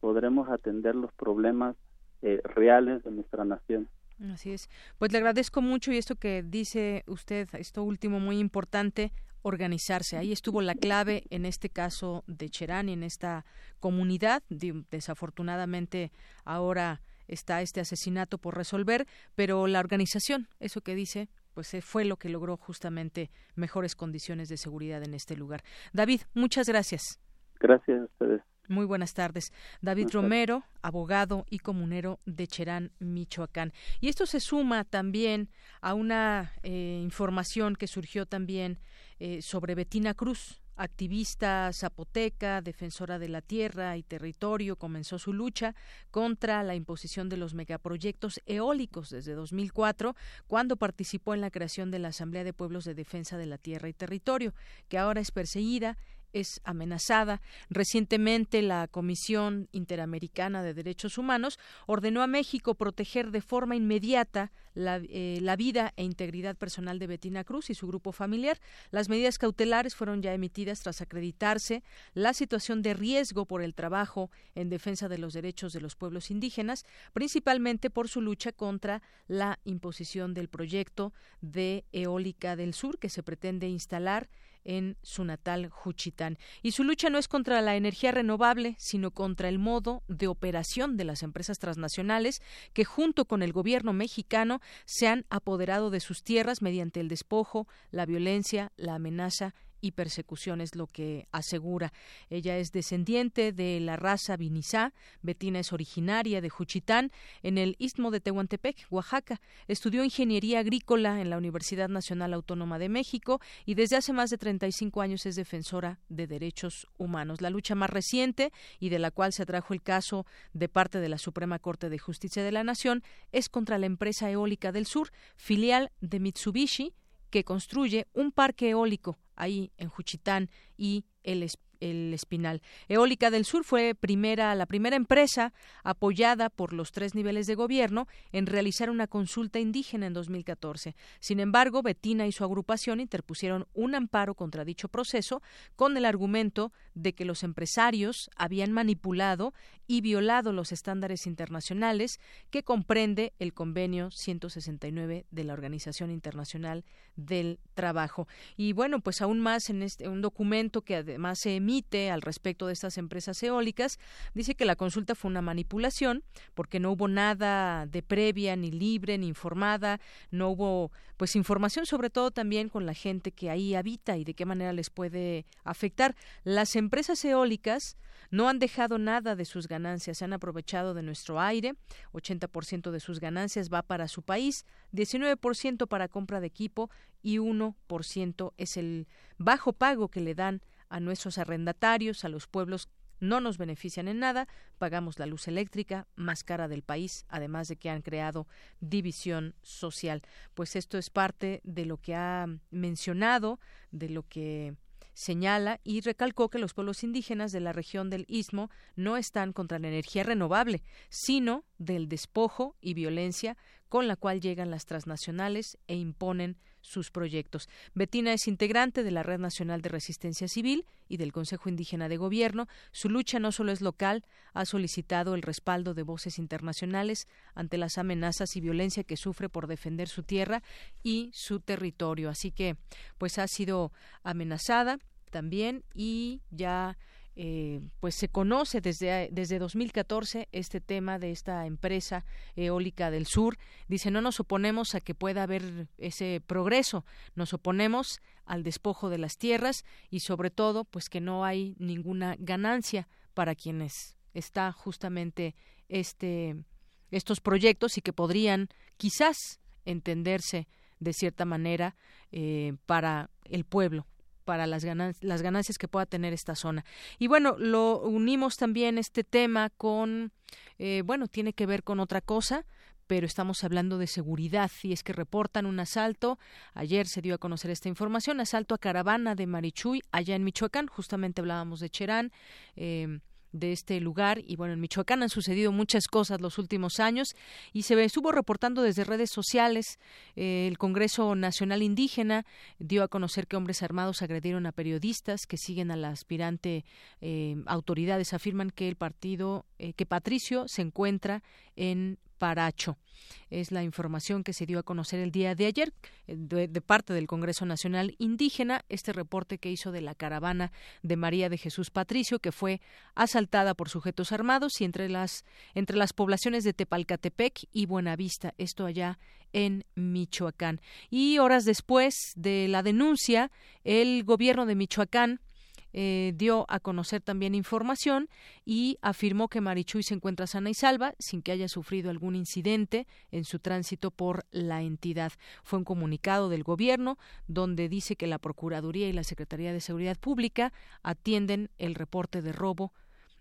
podremos atender los problemas eh, reales de nuestra nación. Así es. Pues le agradezco mucho y esto que dice usted, esto último muy importante, organizarse. Ahí estuvo la clave en este caso de Cherán y en esta comunidad. Desafortunadamente ahora está este asesinato por resolver, pero la organización, eso que dice, pues eh, fue lo que logró justamente mejores condiciones de seguridad en este lugar. David, muchas gracias. Gracias a ustedes. Muy buenas tardes. David Romero, abogado y comunero de Cherán, Michoacán. Y esto se suma también a una eh, información que surgió también eh, sobre Betina Cruz, activista zapoteca, defensora de la tierra y territorio, comenzó su lucha contra la imposición de los megaproyectos eólicos desde 2004, cuando participó en la creación de la Asamblea de Pueblos de Defensa de la Tierra y Territorio, que ahora es perseguida es amenazada. Recientemente la Comisión Interamericana de Derechos Humanos ordenó a México proteger de forma inmediata la, eh, la, vida e integridad personal de Betina Cruz y su grupo familiar. Las medidas cautelares fueron ya emitidas tras acreditarse la situación de riesgo por el trabajo en defensa de los derechos de los pueblos indígenas, principalmente por su lucha contra la imposición del proyecto de eólica del sur que se pretende instalar en su natal Juchitán. Y su lucha no es contra la energía renovable, sino contra el modo de operación de las empresas transnacionales que junto con el gobierno mexicano se han apoderado de sus tierras mediante el despojo, la violencia, la amenaza y persecución, es lo que asegura. Ella es descendiente de la raza Vinizá. Betina es originaria de Juchitán, en el istmo de Tehuantepec, Oaxaca. Estudió ingeniería agrícola en la Universidad Nacional Autónoma de México y desde hace más de 35 años es defensora de derechos humanos. La lucha más reciente y de la cual se atrajo el caso de parte de la Suprema Corte de Justicia de la Nación es contra la empresa eólica del sur, filial de Mitsubishi, que construye un parque eólico ahí en Juchitán y el el Espinal. Eólica del Sur fue primera, la primera empresa apoyada por los tres niveles de gobierno en realizar una consulta indígena en 2014. Sin embargo, Betina y su agrupación interpusieron un amparo contra dicho proceso con el argumento de que los empresarios habían manipulado y violado los estándares internacionales que comprende el convenio 169 de la Organización Internacional del Trabajo. Y bueno, pues aún más en este un documento que además se al respecto de estas empresas eólicas, dice que la consulta fue una manipulación porque no hubo nada de previa, ni libre, ni informada, no hubo pues información sobre todo también con la gente que ahí habita y de qué manera les puede afectar. Las empresas eólicas no han dejado nada de sus ganancias, se han aprovechado de nuestro aire, 80% de sus ganancias va para su país, 19% para compra de equipo y 1% es el bajo pago que le dan a nuestros arrendatarios, a los pueblos no nos benefician en nada, pagamos la luz eléctrica más cara del país, además de que han creado división social. Pues esto es parte de lo que ha mencionado, de lo que señala y recalcó que los pueblos indígenas de la región del Istmo no están contra la energía renovable, sino del despojo y violencia con la cual llegan las transnacionales e imponen sus proyectos. Betina es integrante de la Red Nacional de Resistencia Civil y del Consejo Indígena de Gobierno. Su lucha no solo es local, ha solicitado el respaldo de voces internacionales ante las amenazas y violencia que sufre por defender su tierra y su territorio. Así que, pues ha sido amenazada también y ya eh, pues se conoce desde, desde 2014 este tema de esta empresa eólica del sur. Dice, no nos oponemos a que pueda haber ese progreso, nos oponemos al despojo de las tierras y sobre todo, pues que no hay ninguna ganancia para quienes está justamente este, estos proyectos y que podrían quizás entenderse de cierta manera eh, para el pueblo, para las, las ganancias que pueda tener esta zona. Y bueno, lo unimos también este tema con, eh, bueno, tiene que ver con otra cosa, pero estamos hablando de seguridad y es que reportan un asalto. Ayer se dio a conocer esta información, asalto a caravana de Marichuy allá en Michoacán, justamente hablábamos de Cherán. Eh, de este lugar. Y bueno, en Michoacán han sucedido muchas cosas los últimos años y se estuvo reportando desde redes sociales. Eh, el Congreso Nacional Indígena dio a conocer que hombres armados agredieron a periodistas que siguen a la aspirante. Eh, autoridades afirman que el partido, eh, que Patricio se encuentra en Paracho. Es la información que se dio a conocer el día de ayer eh, de, parte del Congreso Nacional Indígena, este reporte que hizo de la caravana de María de Jesús Patricio, que fue asaltada por sujetos armados y entre las, entre las poblaciones de Tepalcatepec y Buenavista, esto allá en Michoacán. Y horas después de la denuncia, el gobierno de Michoacán eh, dio a conocer también información y afirmó que Marichuy se encuentra sana y salva sin que haya sufrido algún incidente en su tránsito por la entidad. Fue un comunicado del gobierno donde dice que la Procuraduría y la Secretaría de Seguridad Pública atienden el reporte de robo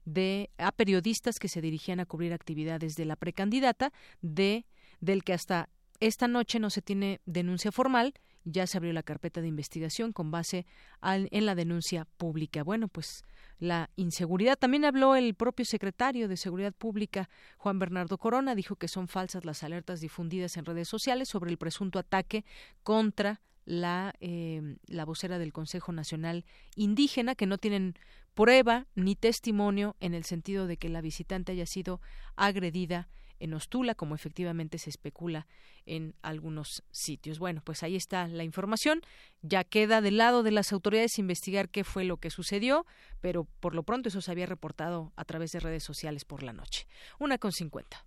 de a periodistas que se dirigían a cubrir actividades de la precandidata de del que hasta esta noche no se tiene denuncia formal ya se abrió la carpeta de investigación con base en la denuncia pública. Bueno, pues la inseguridad. También habló el propio secretario de Seguridad Pública, Juan Bernardo Corona, dijo que son falsas las alertas difundidas en redes sociales sobre el presunto ataque contra la, eh, la vocera del Consejo Nacional Indígena, que no tienen prueba ni testimonio en el sentido de que la visitante haya sido agredida en Ostula, como efectivamente se especula en algunos sitios. Bueno, pues ahí está la información. Ya queda del lado de las autoridades investigar qué fue lo que sucedió, pero por lo pronto eso se había reportado a través de redes sociales por la noche. Una con cincuenta.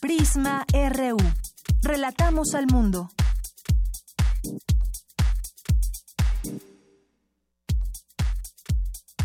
Prisma RU. Relatamos al mundo.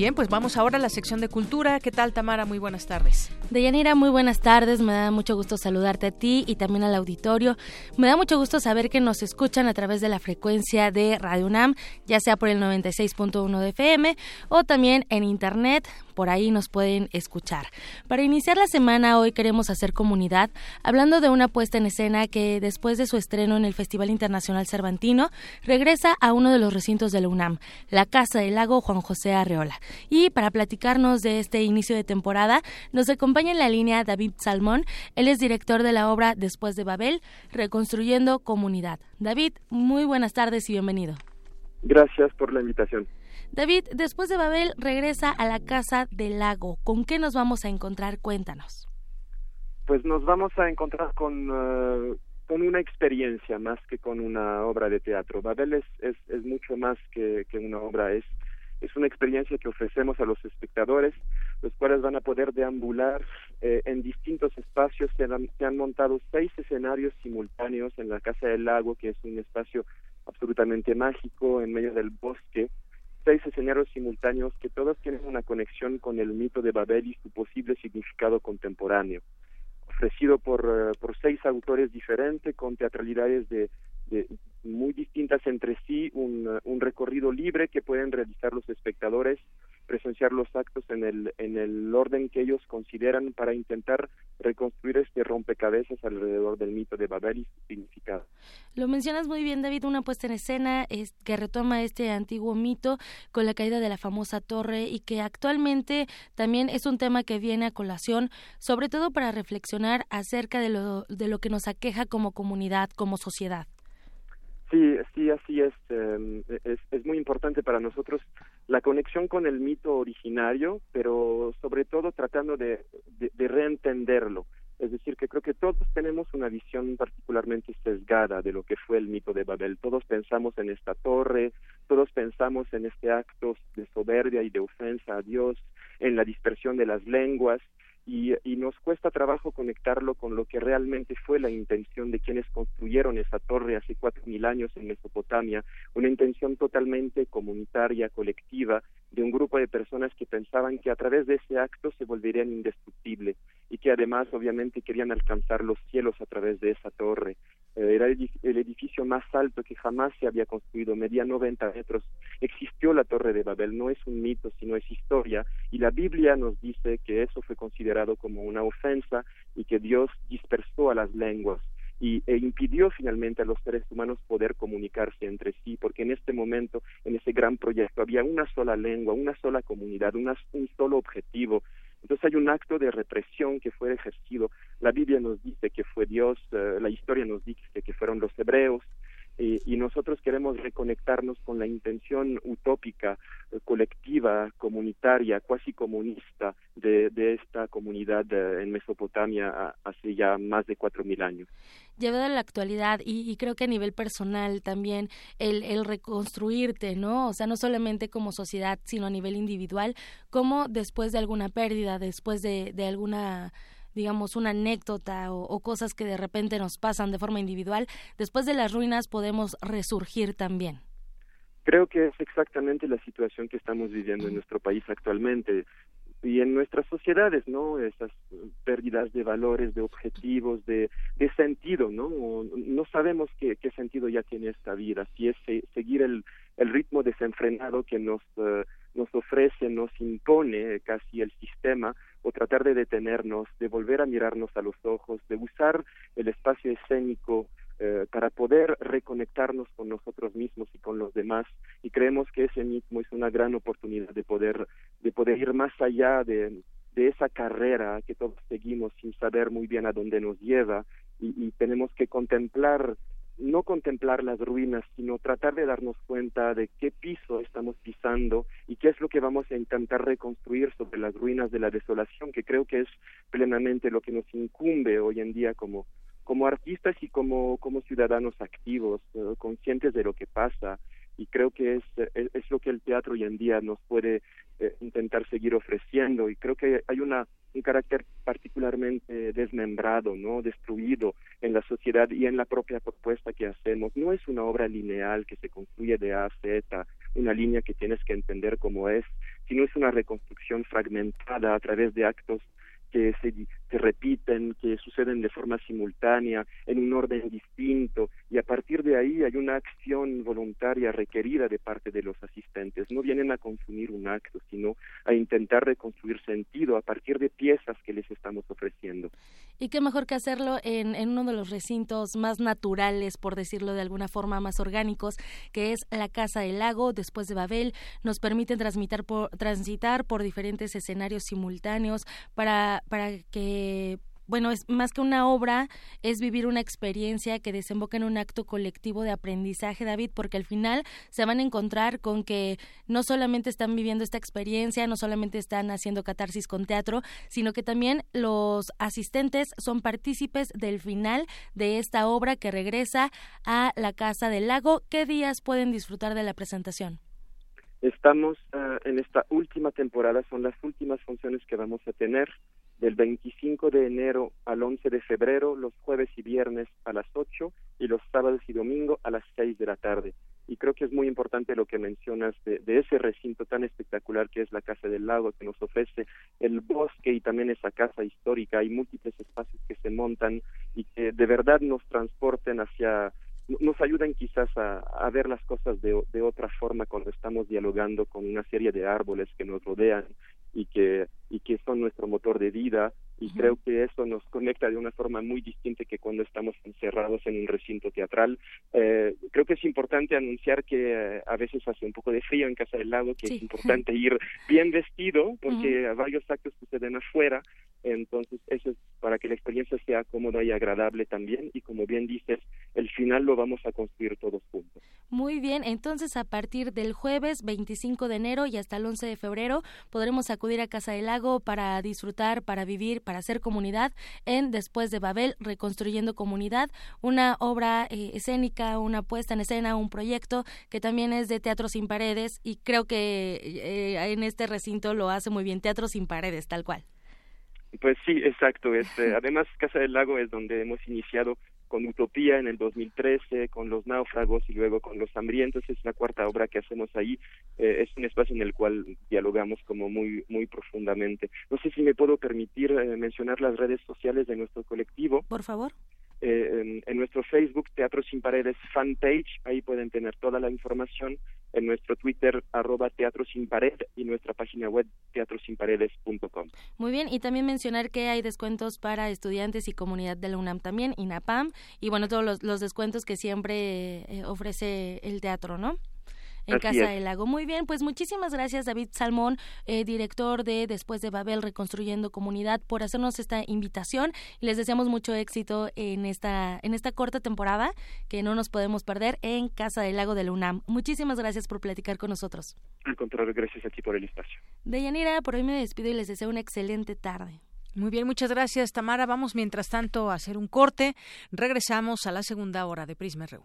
Bien, pues vamos ahora a la sección de cultura. ¿Qué tal, Tamara? Muy buenas tardes. Deyanira, muy buenas tardes. Me da mucho gusto saludarte a ti y también al auditorio. Me da mucho gusto saber que nos escuchan a través de la frecuencia de Radio UNAM, ya sea por el 96.1 de FM o también en Internet por ahí nos pueden escuchar. Para iniciar la semana hoy queremos hacer comunidad hablando de una puesta en escena que después de su estreno en el Festival Internacional Cervantino regresa a uno de los recintos de la UNAM, la Casa del Lago Juan José Arreola. Y para platicarnos de este inicio de temporada nos acompaña en la línea David Salmón, él es director de la obra Después de Babel, Reconstruyendo Comunidad. David, muy buenas tardes y bienvenido. Gracias por la invitación. David, después de Babel regresa a la Casa del Lago. ¿Con qué nos vamos a encontrar? Cuéntanos. Pues nos vamos a encontrar con, eh, con una experiencia más que con una obra de teatro. Babel es, es, mucho más que, que una obra, es, es una experiencia que ofrecemos a los espectadores, los cuales van a poder deambular eh, en distintos espacios. Se han, se han montado seis escenarios simultáneos en la Casa del Lago, que es un espacio absolutamente mágico en medio del bosque, seis escenarios simultáneos que todos tienen una conexión con el mito de Babel y su posible significado contemporáneo, ofrecido por, eh, por seis autores diferentes con teatralidades de, muy distintas entre sí, un, un recorrido libre que pueden realizar los espectadores presenciar los actos en el, en el orden que ellos consideran para intentar reconstruir este rompecabezas alrededor del mito de Babel y su significado. Lo mencionas muy bien, David, una puesta en escena es, que retoma este antiguo mito con la caída de la famosa torre y que actualmente también es un tema que viene a colación, sobre todo para reflexionar acerca de lo, de lo que nos aqueja como comunidad, como sociedad. Sí, sí, así em, es. es. Es muy importante para nosotros la conexión con el mito originario, pero sobre todo tratando de, de, reentenderlo. Es decir, que creo que todos tenemos una visión particularmente sesgada de lo que fue el mito de Babel. Todos pensamos en esta torre, todos pensamos en este acto de soberbia y de ofensa a Dios, en la dispersión de las lenguas, y, nos cuesta trabajo conectarlo con lo que realmente fue la intención de quienes construyeron esa torre hace cuatro mil años en Mesopotamia, una intención totalmente comunitaria, colectiva, de un grupo de personas que pensaban que a través de ese acto se volverían indestructibles y que además obviamente querían alcanzar los cielos a través de esa torre. Eh, era el edificio más alto que jamás se había construido, medía 90 metros. Existió la Torre de Babel, no es un mito, sino es historia, y la Biblia nos dice que eso fue considerado como una ofensa y que Dios dispersó a las lenguas y, e impidió finalmente a los seres humanos poder comunicarse entre sí, porque en este momento, en ese gran proyecto, había una sola lengua, una sola comunidad, un solo objetivo. Entonces hay un acto de represión que fue ejercido. La Biblia nos dice que fue Dios, eh, la historia nos dice que fueron los hebreos, y nosotros queremos reconectarnos con la intención utópica, eh, colectiva, comunitaria, cuasi comunista de, de esta comunidad eh, en Mesopotamia hace ya más de cuatro mil años. Llevado a la actualidad y, creo que a nivel personal también el, el reconstruirte, ¿no? O sea, no solamente como sociedad, sino a nivel individual, como después de alguna pérdida, después de, de alguna digamos, una anécdota o, cosas que de repente nos pasan de forma individual, después de las ruinas podemos resurgir también. Creo que es exactamente la situación que estamos viviendo en nuestro país actualmente y en nuestras sociedades, ¿no? Esas pérdidas de valores, de objetivos, de, sentido, ¿no? No sabemos qué, qué sentido ya tiene esta vida, si es seguir el, el ritmo desenfrenado que nos, eh, nos ofrece, nos impone casi el sistema, o tratar de detenernos, de volver a mirarnos a los ojos, de usar el espacio escénico eh, para poder reconectarnos con nosotros mismos y con los demás. Y creemos que ese mismo es una gran oportunidad de poder de poder ir más allá de, de esa carrera que todos seguimos sin saber muy bien a dónde nos lleva. Y, y tenemos que contemplar no contemplar las ruinas, sino tratar de darnos cuenta de qué piso estamos pisando y qué es lo que vamos a intentar reconstruir sobre las ruinas de la desolación, que creo que es plenamente lo que nos incumbe hoy en día como, como artistas y como, como ciudadanos activos, eh, conscientes de lo que pasa. Y creo que es, es, lo que el teatro hoy en día nos puede eh, intentar seguir ofreciendo. Y creo que hay una un carácter particularmente desmembrado, no destruido en la sociedad y en la propia propuesta que hacemos. No es una obra lineal que se construye de A a Z, una línea que tienes que entender como es, sino es una reconstrucción fragmentada a través de actos que se, se, repiten, que suceden de forma simultánea, en un orden distinto, y a partir de ahí hay una acción voluntaria requerida de parte de los asistentes. No vienen a consumir un acto, sino a intentar reconstruir sentido a partir de piezas que les estamos ofreciendo. Y qué mejor que hacerlo en, en uno de los recintos más naturales, por decirlo de alguna forma, más orgánicos, que es la Casa del Lago, después de Babel. Nos permiten transmitir por, transitar por diferentes escenarios simultáneos para para, que bueno, es más que una obra, es vivir una experiencia que desemboca en un acto colectivo de aprendizaje, David, porque al final se van a encontrar con que no solamente están viviendo esta experiencia, no solamente están haciendo catarsis con teatro, sino que también los asistentes son partícipes del final de esta obra que regresa a la Casa del Lago. ¿Qué días pueden disfrutar de la presentación? Estamos ah, en esta última temporada, son las últimas funciones que vamos a tener del 25 de enero al 11 de febrero, los jueves y viernes a las 8 y los sábados y domingo a las 6 de la tarde. Y creo que es muy importante lo que mencionas de, ese recinto tan espectacular que es la Casa del Lago, que nos ofrece el bosque y también esa casa histórica. Hay múltiples espacios que se montan y que de verdad nos transporten hacia nos ayudan quizás a, a ver las cosas de, de, otra forma cuando estamos dialogando con una serie de árboles que nos rodean y que, y que son nuestro motor de vida y creo que eso nos conecta de una forma muy distinta que cuando estamos encerrados en un recinto teatral. Eh, creo que es importante anunciar que eh, a veces hace un poco de frío en Casa del Lago, que es importante ir bien vestido porque varios actos suceden afuera, entonces eso es para que la experiencia sea cómoda y agradable también y como bien dices, el final lo vamos a construir todos juntos. Muy bien, entonces a partir del jueves 25 de enero y hasta el 11 de febrero podremos acudir a Casa del Lago para disfrutar, para vivir, para hacer comunidad en Después de Babel, Reconstruyendo Comunidad, una obra eh, escénica, una puesta en escena, un proyecto que también es de Teatro Sin Paredes y creo que eh, en este recinto lo hace muy bien, Teatro Sin Paredes, tal cual. Pues sí, exacto. Este, además, Casa del Lago es donde hemos iniciado con Utopía en el 2013, con Los Náufragos y luego con Los Hambrientos. Es la cuarta obra que hacemos ahí. Eh, es un espacio en el cual dialogamos como muy, muy profundamente. No sé si me puedo permitir eh, mencionar las redes sociales de nuestro colectivo. Por favor. Eh, en, nuestro Facebook Teatro Sin Paredes fanpage, ahí pueden tener toda la información, en nuestro Twitter arroba Teatro Sin Pared y nuestra página web teatrosinparedes.com. Muy bien, y también mencionar que hay descuentos para estudiantes y comunidad de la UNAM también, INAPAM, y bueno, todos los, descuentos que siempre eh, ofrece el teatro, ¿no? En Casa del Lago. Muy bien, pues muchísimas gracias David Salmón, eh, director de Después de Babel Reconstruyendo Comunidad, por hacernos esta invitación y les deseamos mucho éxito en esta, en esta corta temporada que no nos podemos perder en Casa del Lago de la UNAM. Muchísimas gracias por platicar con nosotros. Al contrario, gracias a ti por el espacio. Deyanira, por hoy me despido y les deseo una excelente tarde. Muy bien, muchas gracias Tamara. Vamos mientras tanto a hacer un corte. Regresamos a la segunda hora de Prisma RU.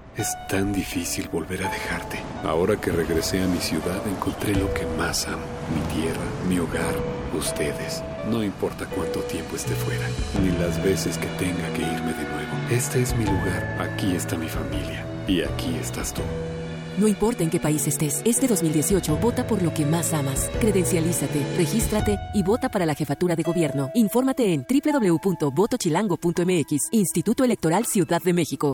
Es tan difícil volver a dejarte. Ahora que regresé a mi ciudad encontré lo que más amo. Mi tierra, mi hogar, ustedes. No importa cuánto tiempo esté fuera, ni las veces que tenga que irme de nuevo. Este es mi lugar. Aquí está mi familia. Y aquí estás tú. No importa en qué país estés, este 2018 vota por lo que más amas. Credencialízate, regístrate y vota para la jefatura de gobierno. Infórmate en www.votochilango.mx, Instituto Electoral Ciudad de México.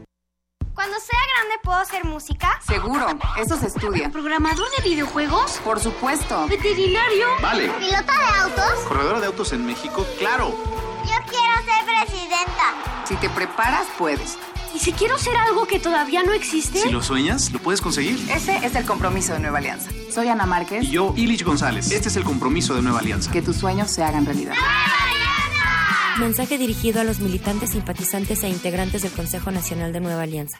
Cuando sea grande, ¿puedo hacer música? Seguro, eso se estudia. ¿Programador de videojuegos? Por supuesto. ¿Veterinario? Vale. ¿Pilota de autos? ¿Corredora de autos en México? Claro. Yo quiero ser presidenta. Si te preparas, puedes. ¿Y si quiero ser algo que todavía no existe? Si lo sueñas, lo puedes conseguir. Ese es el compromiso de Nueva Alianza. Soy Ana Márquez. Y yo, Ilich González. Este es el compromiso de Nueva Alianza. Que tus sueños se hagan realidad. Mensaje dirigido a los militantes, simpatizantes e integrantes del Consejo Nacional de Nueva Alianza.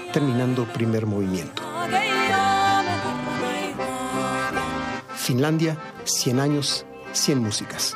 terminando primer movimiento. Finlandia, 100 años, 100 músicas.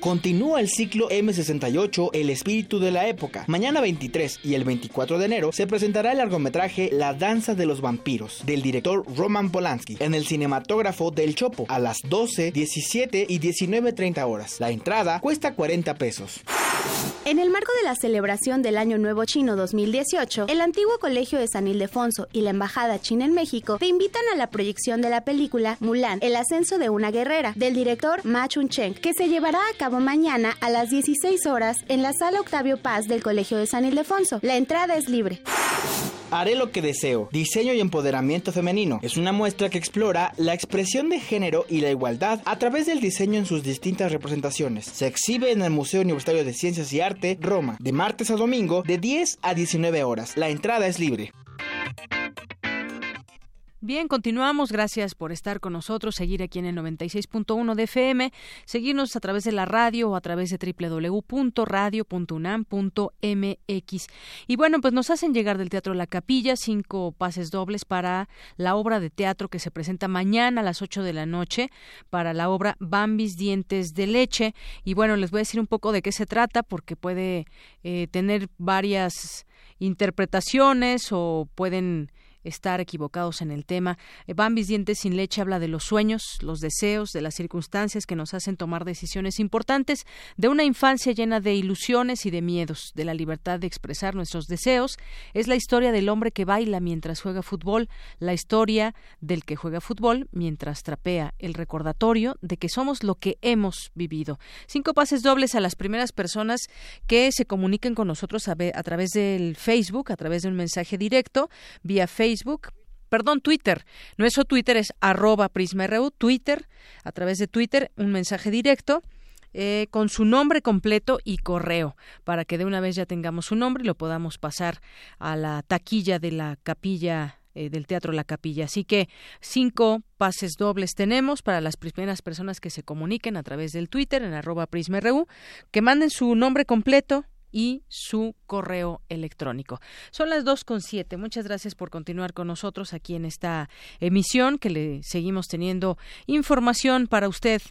Continúa el ciclo M68 El espíritu de la época. Mañana 23 y el 24 de enero se presentará el largometraje La danza de los vampiros del director Roman Polanski en el cinematógrafo del Chopo a las 12, 17 y 19.30 horas. La entrada cuesta 40 pesos. En el marco de la celebración del Año Nuevo Chino 2018, el antiguo Colegio de San Ildefonso y la Embajada China en México te invitan a la proyección de la película Mulan, El ascenso de una guerrera, del director Ma Chun-cheng, que se llevará a cabo mañana a las 16 horas en la sala Octavio Paz del Colegio de San Ildefonso. La entrada es libre. Haré lo que deseo. Diseño y empoderamiento femenino. Es una muestra que explora la expresión de género y la igualdad a través del diseño en sus distintas representaciones. Se exhibe en el Museo Universitario de Ciencias y Arte, Roma, de martes a domingo, de 10 a 19 horas. La entrada es libre. Bien, continuamos. Gracias por estar con nosotros, seguir aquí en el 96.1 de FM, seguirnos a través de la radio o a través de www.radio.unam.mx. Y bueno, pues nos hacen llegar del Teatro La Capilla cinco pases dobles para la obra de teatro que se presenta mañana a las 8 de la noche para la obra Bambis Dientes de Leche. Y bueno, les voy a decir un poco de qué se trata porque puede eh, tener varias interpretaciones o pueden estar equivocados en el tema. Eh, Bambis Dientes sin leche habla de los sueños, los deseos, de las circunstancias que nos hacen tomar decisiones importantes, de una infancia llena de ilusiones y de miedos, de la libertad de expresar nuestros deseos. Es la historia del hombre que baila mientras juega fútbol, la historia del que juega fútbol mientras trapea, el recordatorio de que somos lo que hemos vivido. Cinco pases dobles a las primeras personas que se comuniquen con nosotros a, a través del Facebook, a través de un mensaje directo, vía Facebook Facebook, perdón, Twitter. Nuestro Twitter es arroba PrismaRU, Twitter, a través de Twitter, un mensaje directo. Eh, con su nombre completo y correo, para que de una vez ya tengamos su nombre y lo podamos pasar a la taquilla de la capilla eh, del Teatro La Capilla. Así que cinco pases dobles tenemos para las primeras personas que se comuniquen a través del Twitter en arroba PrismaRU, que manden su nombre completo, y su correo electrónico. Son las dos con siete. Muchas gracias por continuar con nosotros aquí en esta emisión que le seguimos teniendo información para usted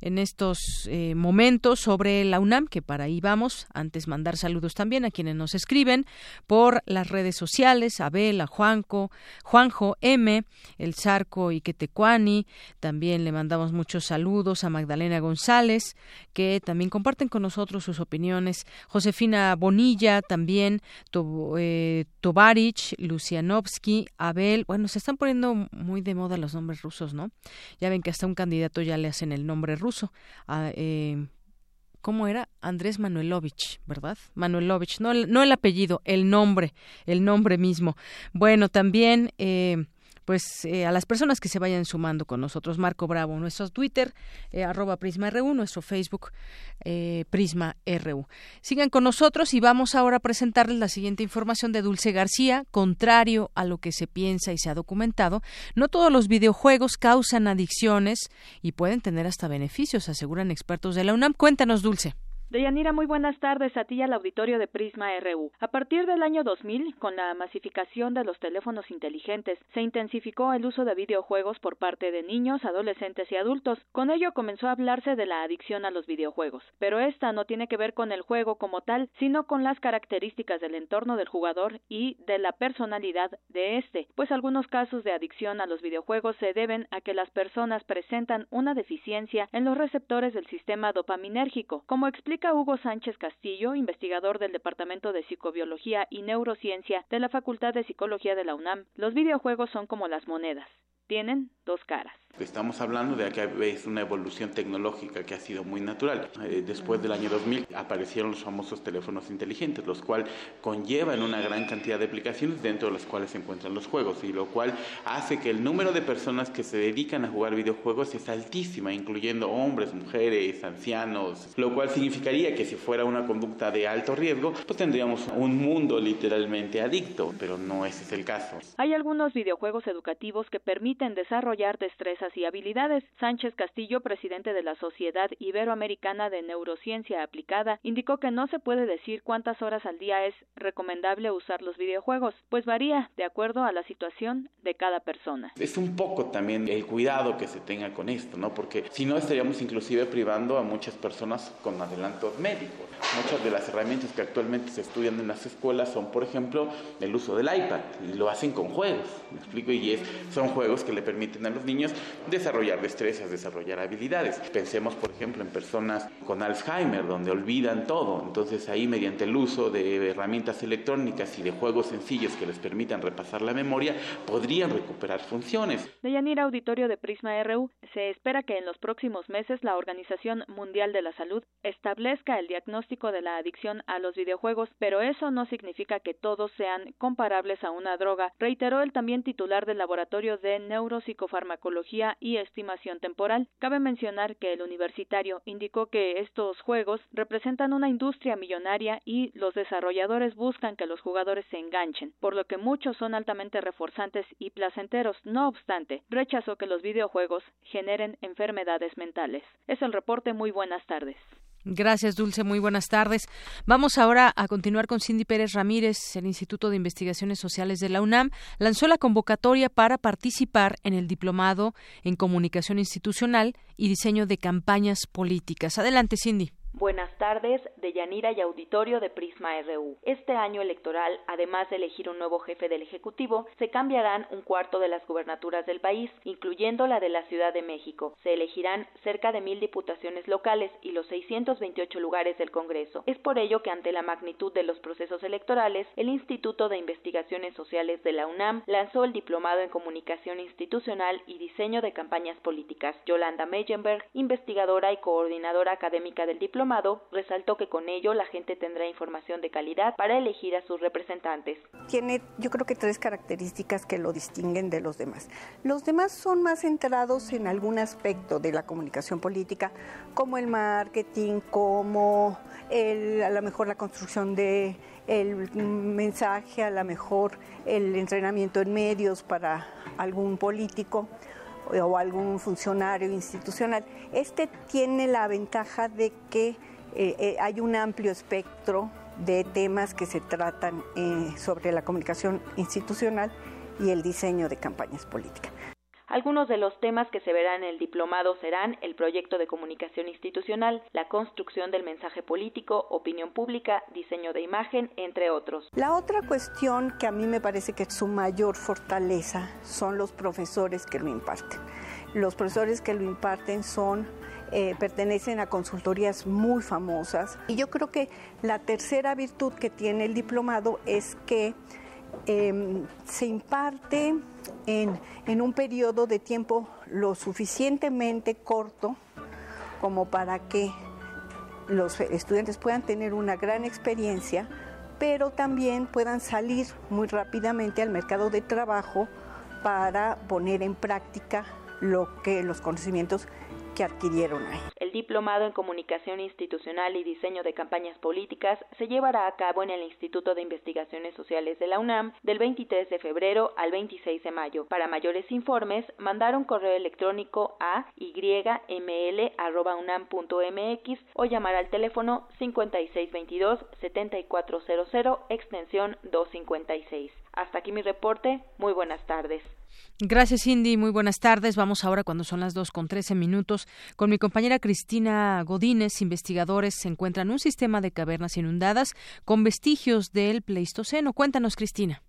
en estos eh, momentos sobre la UNAM, que para ahí vamos. Antes mandar saludos también a quienes nos escriben por las redes sociales, Abel, a Juanco, Juanjo M, el Zarco y Quetecuani. También le mandamos muchos saludos a Magdalena González, que también comparten con nosotros sus opiniones. Josefina Bonilla también, eh, Tovarich, Lucianovsky, Abel. Bueno, se están poniendo muy de moda los nombres rusos, ¿no? Ya ven que hasta un candidato ya le hacen el nombre ruso eh, ¿Cómo era? Andrés Manuelovich, ¿verdad? Manuelovich, no, no el apellido, el nombre, el nombre mismo. Bueno, también eh, pues eh, a las personas que se vayan sumando con nosotros. Marco Bravo, nuestro Twitter, eh, arroba Prisma RU, nuestro Facebook, eh, Prisma RU. Sigan con nosotros y vamos ahora a presentarles la siguiente información de Dulce García. Contrario a lo que se piensa y se ha documentado, no todos los videojuegos causan adicciones y pueden tener hasta beneficios, aseguran expertos de la UNAM. Cuéntanos, Dulce. Deyanira, muy buenas tardes a ti y al auditorio de Prisma RU. A partir del año 2000, con la masificación de los teléfonos inteligentes, se intensificó el uso de videojuegos por parte de niños, adolescentes y adultos. Con ello comenzó a hablarse de la adicción a los videojuegos. Pero esta no tiene que ver con el juego como tal, sino con las características del entorno del jugador y de la personalidad de este, pues algunos casos de adicción a los videojuegos se deben a que las personas presentan una deficiencia en los receptores del sistema dopaminérgico, como explica Hugo Sánchez Castillo, investigador del Departamento de Psicobiología y Neurociencia de la Facultad de Psicología de la UNAM. Los videojuegos son como las monedas. Tienen dos caras. Estamos hablando de que es una evolución tecnológica que ha sido muy natural. Eh, después del año 2000 aparecieron los famosos teléfonos inteligentes, los cuales conllevan una gran cantidad de aplicaciones dentro de las cuales se encuentran los juegos y lo cual hace que el número de personas que se dedican a jugar videojuegos es altísima, incluyendo hombres, mujeres, ancianos, lo cual significaría que si fuera una conducta de alto riesgo, pues tendríamos un mundo literalmente adicto, pero no ese es el caso. Hay algunos videojuegos educativos que permiten desarrollar destrezas y habilidades. Sánchez Castillo, presidente de la Sociedad Iberoamericana de Neurociencia Aplicada, indicó que no se puede decir cuántas horas al día es recomendable usar los videojuegos, pues varía de acuerdo a la situación de cada persona. Es un poco también el cuidado que se tenga con esto, ¿no? Porque si no estaríamos inclusive privando a muchas personas con adelantos médicos. Muchas de las herramientas que actualmente se estudian en las escuelas son, por ejemplo, el uso del iPad y lo hacen con juegos, ¿me explico? Y es, son juegos que le permiten a los niños desarrollar destrezas, desarrollar habilidades. Pensemos, por ejemplo, en personas con Alzheimer, donde olvidan todo. Entonces ahí, mediante el uso de herramientas electrónicas y de juegos sencillos que les permitan repasar la memoria, podrían recuperar funciones. De Yanira Auditorio de Prisma RU, se espera que en los próximos meses la Organización Mundial de la Salud establezca el diagnóstico de la adicción a los videojuegos, pero eso no significa que todos sean comparables a una droga, reiteró el también titular del Laboratorio de Neuropsicofarmacología y Estimación Temporal. Cabe mencionar que el universitario indicó que estos juegos representan una industria millonaria y los desarrolladores buscan que los jugadores se enganchen, por lo que muchos son altamente reforzantes y placenteros. No obstante, rechazó que los videojuegos generen enfermedades mentales. Es el reporte. Muy buenas tardes. Gracias, Dulce. Muy buenas tardes. Vamos ahora a continuar con Cindy Pérez Ramírez. El Instituto de Investigaciones Sociales de la UNAM lanzó la convocatoria para participar en el Diplomado en Comunicación Institucional y Diseño de Campañas Políticas. Adelante, Cindy. Buenas tardes, de Yanira y Auditorio de Prisma RU. Este año electoral, además de elegir un nuevo jefe del Ejecutivo, se cambiarán un cuarto de las gubernaturas del país, incluyendo la de la Ciudad de México. Se elegirán cerca de mil diputaciones locales y los 628 lugares del Congreso. Es por ello que ante la magnitud de los procesos electorales, el Instituto de Investigaciones Sociales de la UNAM lanzó el Diplomado en Comunicación Institucional y Diseño de Campañas Políticas. Yolanda Meyenberg, investigadora y coordinadora académica del diplomado, resaltó que con ello la gente tendrá información de calidad para elegir a sus representantes. Tiene yo creo que tres características que lo distinguen de los demás. Los demás son más centrados en algún aspecto de la comunicación política, como el marketing, como el, a lo mejor la construcción de el mensaje, a lo mejor el entrenamiento en medios para algún político o algún funcionario institucional. Este tiene la ventaja de que eh, eh, hay un amplio espectro de temas que se tratan eh, sobre la comunicación institucional y el diseño de campañas políticas. Algunos de los temas que se verán en el diplomado serán el proyecto de comunicación institucional, la construcción del mensaje político, opinión pública, diseño de imagen, entre otros. La otra cuestión que a mí me parece que es su mayor fortaleza son los profesores que lo imparten. Los profesores que lo imparten son eh, pertenecen a consultorías muy famosas y yo creo que la tercera virtud que tiene el diplomado es que Em, se imparte en, en un periodo de tiempo lo suficientemente corto como para que los estudiantes puedan tener una gran experiencia, pero también puedan salir muy rápidamente al mercado de trabajo para poner en práctica lo que los conocimientos que adquirieron ahí. El diplomado en comunicación institucional y diseño de campañas políticas se llevará a cabo en el Instituto de Investigaciones Sociales de la UNAM del 23 de febrero al 26 de mayo. Para mayores informes, mandar un correo electrónico a yml.unam.mx o llamar al teléfono 5622-7400 extensión 256. Hasta aquí mi reporte. Muy buenas tardes. Gracias, Cindy. Muy buenas tardes. Vamos ahora, cuando son las dos con trece minutos, con mi compañera Cristina Godínez. Investigadores se encuentran un sistema de cavernas inundadas con vestigios del Pleistoceno. Cuéntanos, Cristina.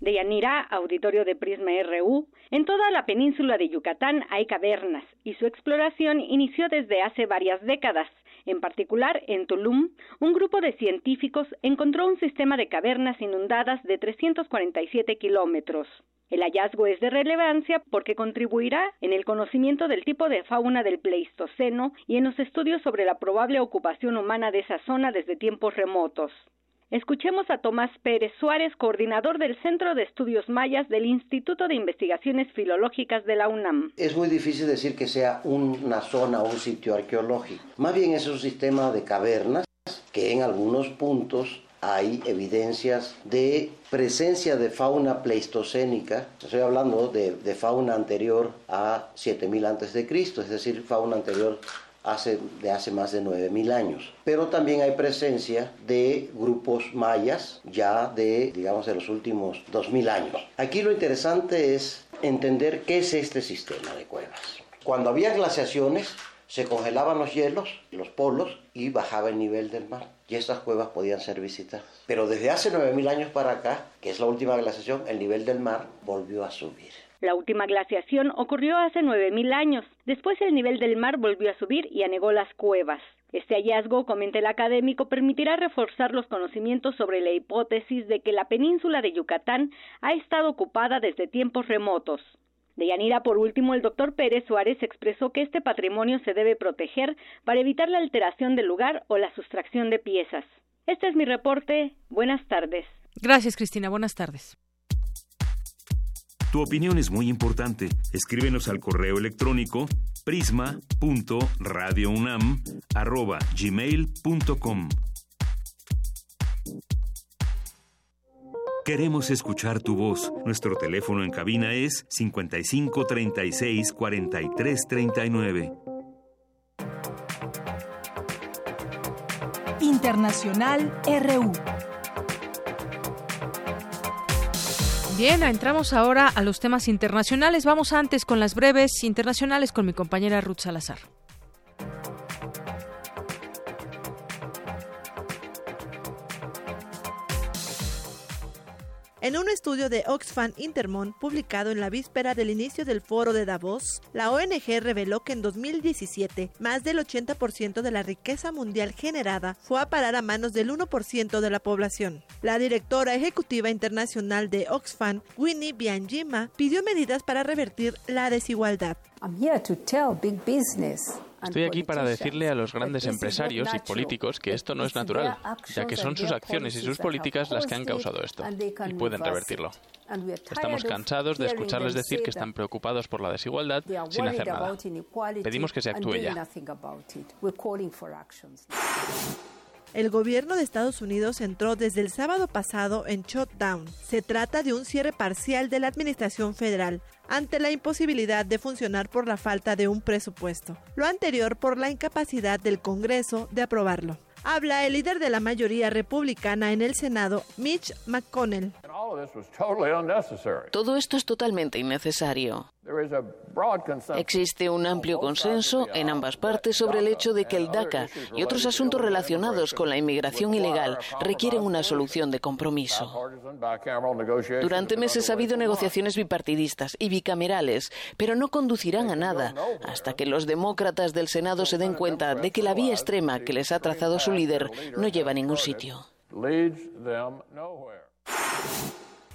De Yanira, auditorio de Prisma RU, en toda la península de Yucatán hay cavernas y su exploración inició desde hace varias décadas. En particular, en Tulum, un grupo de científicos encontró un sistema de cavernas inundadas de 347 kilómetros. El hallazgo es de relevancia porque contribuirá en el conocimiento del tipo de fauna del Pleistoceno y en los estudios sobre la probable ocupación humana de esa zona desde tiempos remotos. Escuchemos a Tomás Pérez Suárez, coordinador del Centro de Estudios Mayas del Instituto de Investigaciones Filológicas de la UNAM. Es muy difícil decir que sea una zona o un sitio arqueológico. Más bien es un sistema de cavernas que en algunos puntos hay evidencias de presencia de fauna pleistocénica, estoy hablando de, fauna anterior a 7000 a.C., es decir, fauna anterior hace, de hace más de 9.000 años. Pero también hay presencia de grupos mayas ya de, digamos, de los últimos 2.000 años. Aquí lo interesante es entender qué es este sistema de cuevas. Cuando había glaciaciones, se congelaban los hielos, los polos, y bajaba el nivel del mar. Y estas cuevas podían ser visitadas. Pero desde hace 9.000 años para acá, que es la última glaciación, el nivel del mar volvió a subir. La última glaciación ocurrió hace 9.000 años. Después el nivel del mar volvió a subir y anegó las cuevas. Este hallazgo, comenta el académico, permitirá reforzar los conocimientos sobre la hipótesis de que la península de Yucatán ha estado ocupada desde tiempos remotos. De Yanira, por último, el doctor Pérez Suárez expresó que este patrimonio se debe proteger para evitar la alteración del lugar o la sustracción de piezas. Este es mi reporte. Buenas tardes. Gracias, Cristina. Buenas tardes. Tu opinión es muy importante. Escríbenos al correo electrónico prisma.radiounam@gmail.com. Queremos escuchar tu voz. Nuestro teléfono en cabina es 55 36 43 39. Internacional RU. Bien, entramos ahora a los temas internacionales. Vamos antes con las breves internacionales con mi compañera Ruth Salazar. En un estudio de Oxfam Intermont publicado en la víspera del inicio del foro de Davos, la ONG reveló que en 2017 más del 80% de la riqueza mundial generada fue a parar a manos del 1% de la población. La directora ejecutiva internacional de Oxfam, Winnie Bianjima, pidió medidas para revertir la desigualdad. Estoy aquí para decirle a los grandes empresarios y políticos que esto no es natural, ya que son sus acciones y sus políticas las que han causado esto, y pueden revertirlo. Estamos cansados de escucharles decir que están preocupados por la desigualdad sin hacer nada. Pedimos que se actúe ya. El gobierno de Estados Unidos entró desde el sábado pasado en shutdown. Se trata de un cierre parcial de la administración federal ante la imposibilidad de funcionar por la falta de un presupuesto. Lo anterior por la incapacidad del Congreso de aprobarlo. Habla el líder de la mayoría republicana en el Senado, Mitch McConnell. Todo esto es totalmente innecesario. Existe un amplio consenso en ambas partes sobre el hecho de que el DACA y otros asuntos relacionados con la inmigración ilegal requieren una solución de compromiso. Durante meses ha habido negociaciones bipartidistas y bicamerales, pero no conducirán a nada hasta que los demócratas del Senado se den cuenta de que la vía extrema que les ha trazado su líder no lleva a ningún sitio.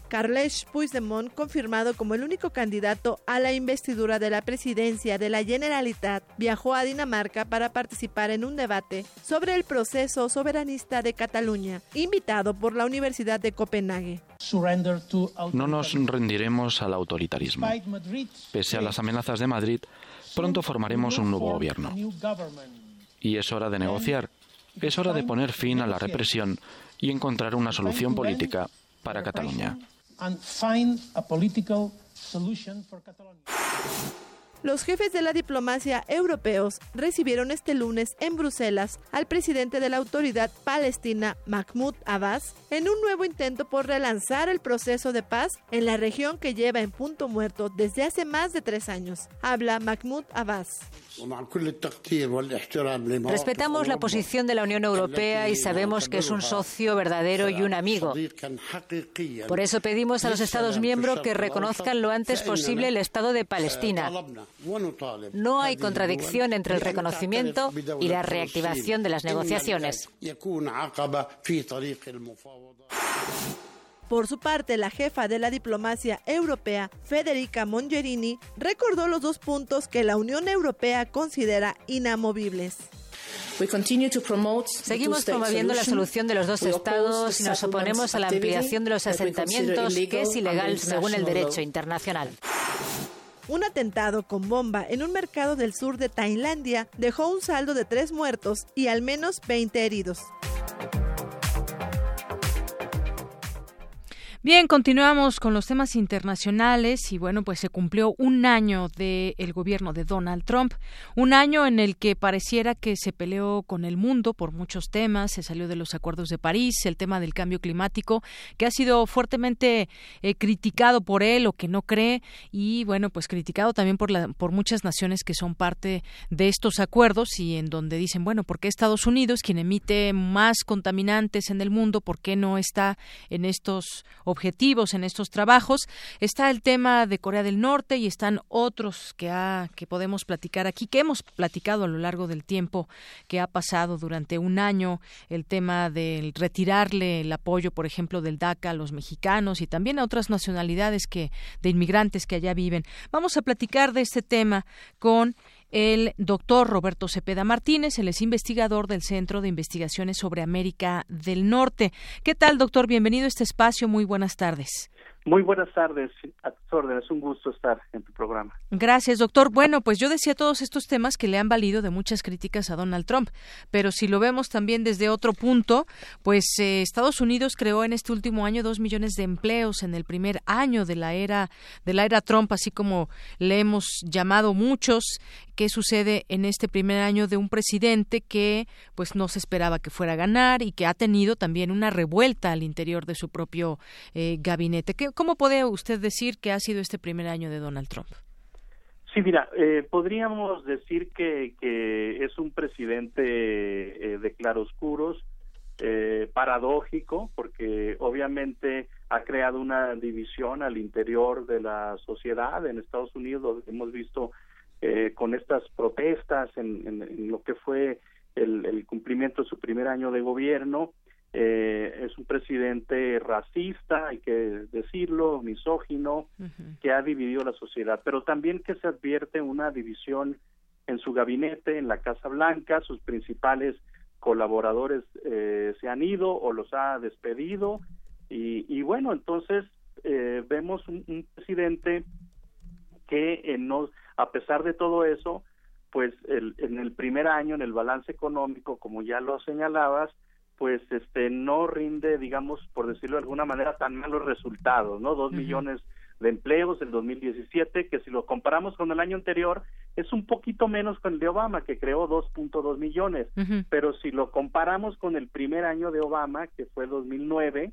Carles Puigdemont, confirmado como el único candidato a la investidura de la presidencia de la Generalitat, viajó a Dinamarca para participar en un debate sobre el proceso soberanista de Cataluña, invitado por la Universidad de Copenhague. No nos rendiremos al autoritarismo. Pese a las amenazas de Madrid, Pronto formaremos un nuevo gobierno. Y es hora de negociar. Es hora de poner fin a la represión y encontrar una solución política para Cataluña. Los jefes de la diplomacia europeos recibieron este lunes en Bruselas al presidente de la autoridad palestina Mahmoud Abbas en un nuevo intento por relanzar el proceso de paz en la región que lleva en punto muerto desde hace más de tres años. Habla Mahmoud Abbas. Respetamos la posición de la Unión Europea y sabemos que es un socio verdadero y un amigo. Por eso pedimos a los Estados miembros que reconozcan lo antes posible el Estado de Palestina. No hay contradicción entre el reconocimiento y la reactivación de las negociaciones. Por su parte, la jefa de la diplomacia europea, Federica Mongerini, recordó los dos puntos que la Unión Europea considera inamovibles. Seguimos promoviendo la solución de los dos estados y nos oponemos a la ampliación de los asentamientos, que es ilegal según el derecho internacional. Un atentado con bomba en un mercado del sur de Tailandia dejó un saldo de tres muertos y al menos 20 heridos. Bien, continuamos con los temas internacionales y bueno, pues se cumplió un año del gobierno de Donald Trump, un año en el que pareciera que se peleó con el mundo por muchos temas, se salió de los acuerdos de París, el tema del cambio climático, que ha sido fuertemente eh, criticado por él o que no cree y bueno, pues criticado también por, la, por muchas naciones que son parte de estos acuerdos y en donde dicen, bueno, ¿por qué Estados Unidos, quien emite más contaminantes en el mundo, por qué no está en estos objetivos en estos trabajos. Está el tema de Corea del Norte y están otros que, ha, que podemos platicar aquí, que hemos platicado a lo largo del tiempo que ha pasado durante un año, el tema del retirarle el apoyo, por ejemplo, del DACA a los mexicanos y también a otras nacionalidades que, de inmigrantes que allá viven. Vamos a platicar de este tema con el doctor Roberto Cepeda Martínez, él es investigador del Centro de Investigaciones sobre América del Norte. ¿Qué tal, doctor? Bienvenido a este espacio. Muy buenas tardes. Muy buenas tardes, a tus órdenes. Un gusto estar en tu programa. Gracias, doctor. Bueno, pues yo decía todos estos temas que le han valido de muchas críticas a Donald Trump, pero si lo vemos también desde otro punto, pues eh, Estados Unidos creó en este último año dos millones de empleos en el primer año de la era de la era Trump, así como le hemos llamado muchos. ¿Qué sucede en este primer año de un presidente que, pues, no se esperaba que fuera a ganar y que ha tenido también una revuelta al interior de su propio eh, gabinete? ¿Qué, ¿Cómo puede usted decir que ha sido este primer año de Donald Trump? Sí, mira, eh, podríamos decir que, es un presidente eh, de claroscuros, eh, paradójico, porque obviamente ha creado una división al interior de la sociedad. En Estados Unidos, hemos visto eh, con estas protestas en, en, lo que fue el, el, cumplimiento de su primer año de gobierno, eh, es un presidente racista, hay que decirlo, misógino, que ha dividido la sociedad, pero también que se advierte una división en su gabinete, en la Casa Blanca, sus principales colaboradores eh, se han ido o los ha despedido y, y bueno, entonces eh, vemos un, un, presidente que eh, no, a pesar de todo eso, pues el, en el primer año, en el balance económico, como ya lo señalabas, pues este no rinde, digamos, por decirlo de alguna manera, tan malos resultados, ¿no? Dos millones de empleos en 2017, que si lo comparamos con el año anterior, es un poquito menos con el de Obama, que creó 2.2 millones, pero si lo comparamos con el primer año de Obama, que fue 2009,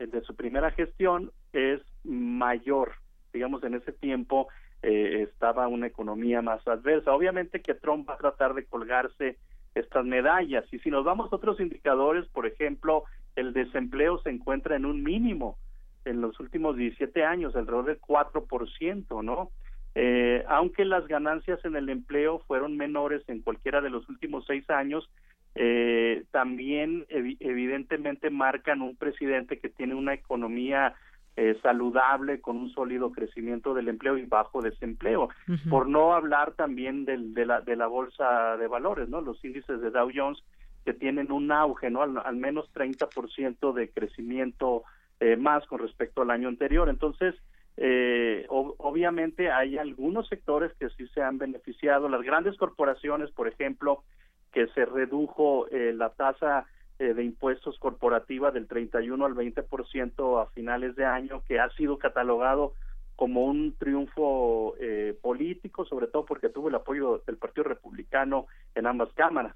el de su primera gestión, es mayor, digamos, en ese tiempo eh, estaba una economía más adversa. Obviamente que Trump va a tratar de colgarse estas medallas. Y si nos vamos a otros indicadores, por ejemplo, el desempleo se encuentra en un mínimo en los últimos 17 años, alrededor del 4%, ¿no? Eh, aunque las ganancias en el empleo fueron menores en cualquiera de los últimos seis años, eh, también ev evidentemente marcan un presidente que tiene una economía eh, saludable con un sólido crecimiento del empleo y bajo desempleo. Uh -huh. Por no hablar también del, de, la, de la bolsa de valores, ¿no? Los índices de Dow Jones que tienen un auge, ¿no? Al, al menos 30% de crecimiento eh, más con respecto al año anterior. Entonces, eh, obviamente hay algunos sectores que sí se han beneficiado. Las grandes corporaciones, por ejemplo, que se redujo eh, la tasa eh, de impuestos corporativa del 31 al 20% a finales de año, que ha sido catalogado como un triunfo eh, político, sobre todo porque tuvo el apoyo del Partido Republicano en ambas cámaras.